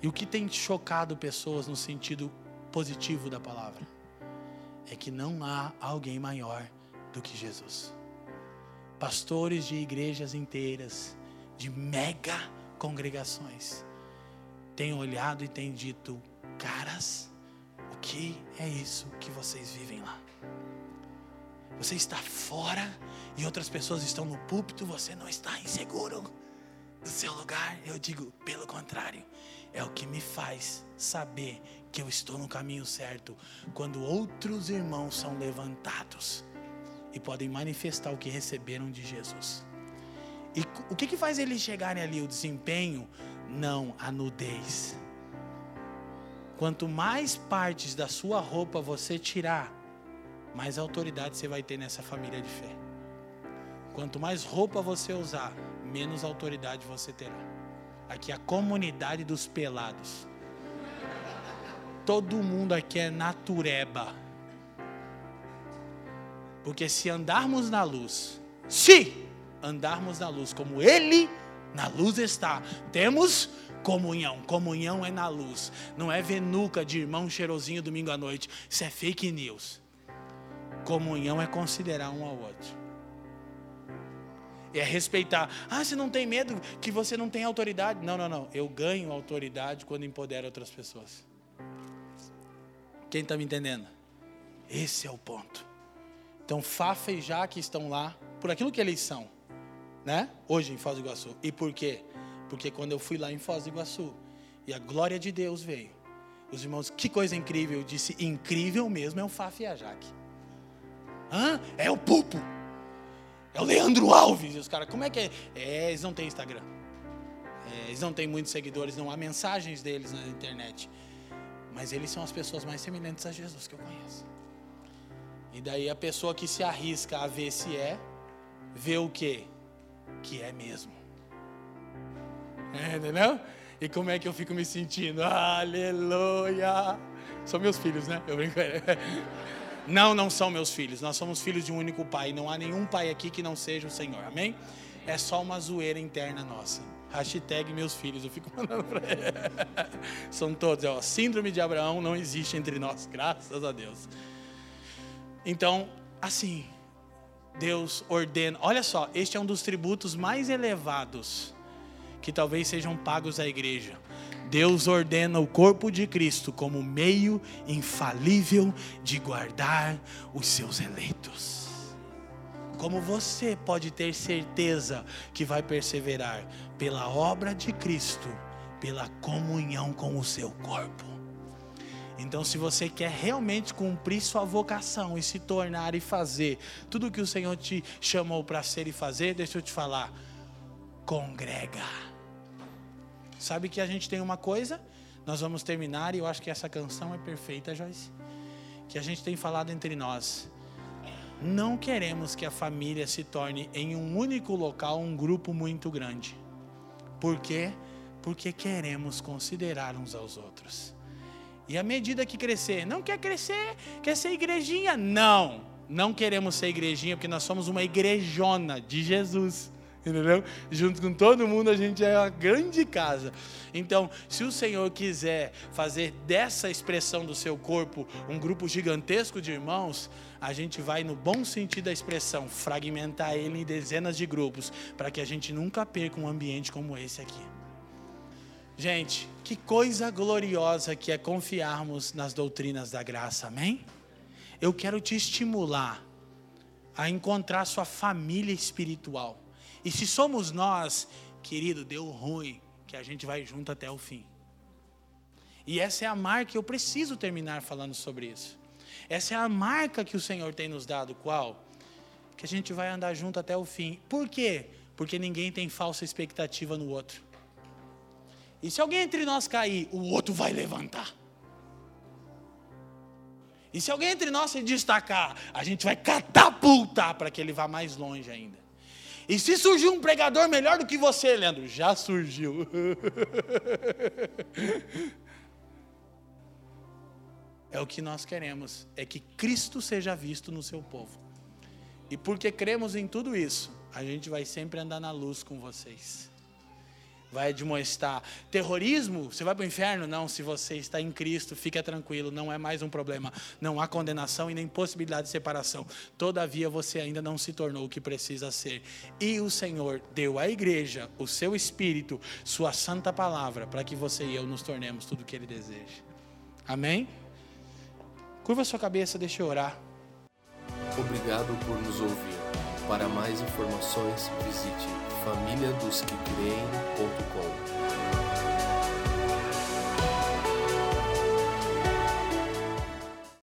E o que tem chocado pessoas no sentido positivo da palavra é que não há alguém maior do que Jesus. Pastores de igrejas inteiras, de mega congregações, têm olhado e têm dito: caras, o que é isso que vocês vivem lá? Você está fora e outras pessoas estão no púlpito, você não está inseguro do seu lugar. Eu digo, pelo contrário, é o que me faz saber que eu estou no caminho certo quando outros irmãos são levantados e podem manifestar o que receberam de Jesus. E o que, que faz eles chegarem ali? O desempenho? Não, a nudez. Quanto mais partes da sua roupa você tirar, mais autoridade você vai ter nessa família de fé. Quanto mais roupa você usar, menos autoridade você terá. Aqui é a comunidade dos pelados. Todo mundo aqui é natureba. Porque se andarmos na luz, se andarmos na luz como Ele na luz está, temos comunhão. Comunhão é na luz, não é venuca de irmão cheirosinho domingo à noite. Isso é fake news. Comunhão é considerar um ao outro. É respeitar. Ah, você não tem medo que você não tem autoridade? Não, não, não. Eu ganho autoridade quando empodero outras pessoas. Quem está me entendendo? Esse é o ponto. Então, Fafa e Jaque estão lá por aquilo que eles são, né? Hoje em Foz do Iguaçu. E por quê? Porque quando eu fui lá em Foz do Iguaçu e a glória de Deus veio, os irmãos, que coisa incrível. Eu disse, incrível mesmo é o Fafa e a Jaque. Hã? É o Pupo. É o Leandro Alves. E os caras, como é que é? É, eles não têm Instagram. É, eles não têm muitos seguidores, não há mensagens deles na internet. Mas eles são as pessoas mais semelhantes a Jesus que eu conheço. E daí a pessoa que se arrisca a ver se é, vê o quê? Que é mesmo. É, entendeu? E como é que eu fico me sentindo? Aleluia! São meus filhos, né? Eu brinco. Não, não são meus filhos. Nós somos filhos de um único pai. Não há nenhum pai aqui que não seja o Senhor. Amém? É só uma zoeira interna nossa. Hashtag meus filhos, eu fico mandando para ele. São todos, ó. Síndrome de Abraão não existe entre nós, graças a Deus. Então, assim, Deus ordena. Olha só, este é um dos tributos mais elevados que talvez sejam pagos à igreja. Deus ordena o corpo de Cristo como meio infalível de guardar os seus eleitos. Como você pode ter certeza que vai perseverar? Pela obra de Cristo, pela comunhão com o seu corpo. Então, se você quer realmente cumprir sua vocação e se tornar e fazer tudo o que o Senhor te chamou para ser e fazer, deixa eu te falar, congrega Sabe que a gente tem uma coisa, nós vamos terminar e eu acho que essa canção é perfeita, Joyce. Que a gente tem falado entre nós. Não queremos que a família se torne em um único local um grupo muito grande. Por quê? Porque queremos considerar uns aos outros. E à medida que crescer, não quer crescer, quer ser igrejinha? Não, não queremos ser igrejinha porque nós somos uma igrejona de Jesus entendeu? Junto com todo mundo a gente é uma grande casa. Então, se o Senhor quiser fazer dessa expressão do seu corpo um grupo gigantesco de irmãos, a gente vai, no bom sentido da expressão, fragmentar ele em dezenas de grupos, para que a gente nunca perca um ambiente como esse aqui. Gente, que coisa gloriosa que é confiarmos nas doutrinas da graça, amém? Eu quero te estimular a encontrar sua família espiritual. E se somos nós, querido, deu ruim, que a gente vai junto até o fim. E essa é a marca, eu preciso terminar falando sobre isso. Essa é a marca que o Senhor tem nos dado, qual? Que a gente vai andar junto até o fim. Por quê? Porque ninguém tem falsa expectativa no outro. E se alguém entre nós cair, o outro vai levantar. E se alguém entre nós se destacar, a gente vai catapultar para que ele vá mais longe ainda. E se surgir um pregador melhor do que você, Leandro? Já surgiu. É o que nós queremos, é que Cristo seja visto no seu povo. E porque cremos em tudo isso, a gente vai sempre andar na luz com vocês vai admoestar. Terrorismo, você vai para o inferno? Não, se você está em Cristo, fica tranquilo, não é mais um problema. Não há condenação e nem possibilidade de separação. Todavia você ainda não se tornou o que precisa ser. E o Senhor deu à igreja o seu espírito, sua santa palavra, para que você e eu nos tornemos tudo o que ele deseja. Amém? Curva sua cabeça, deixa eu orar. Obrigado por nos ouvir. Para mais informações, visite famíliadosquecreem.com.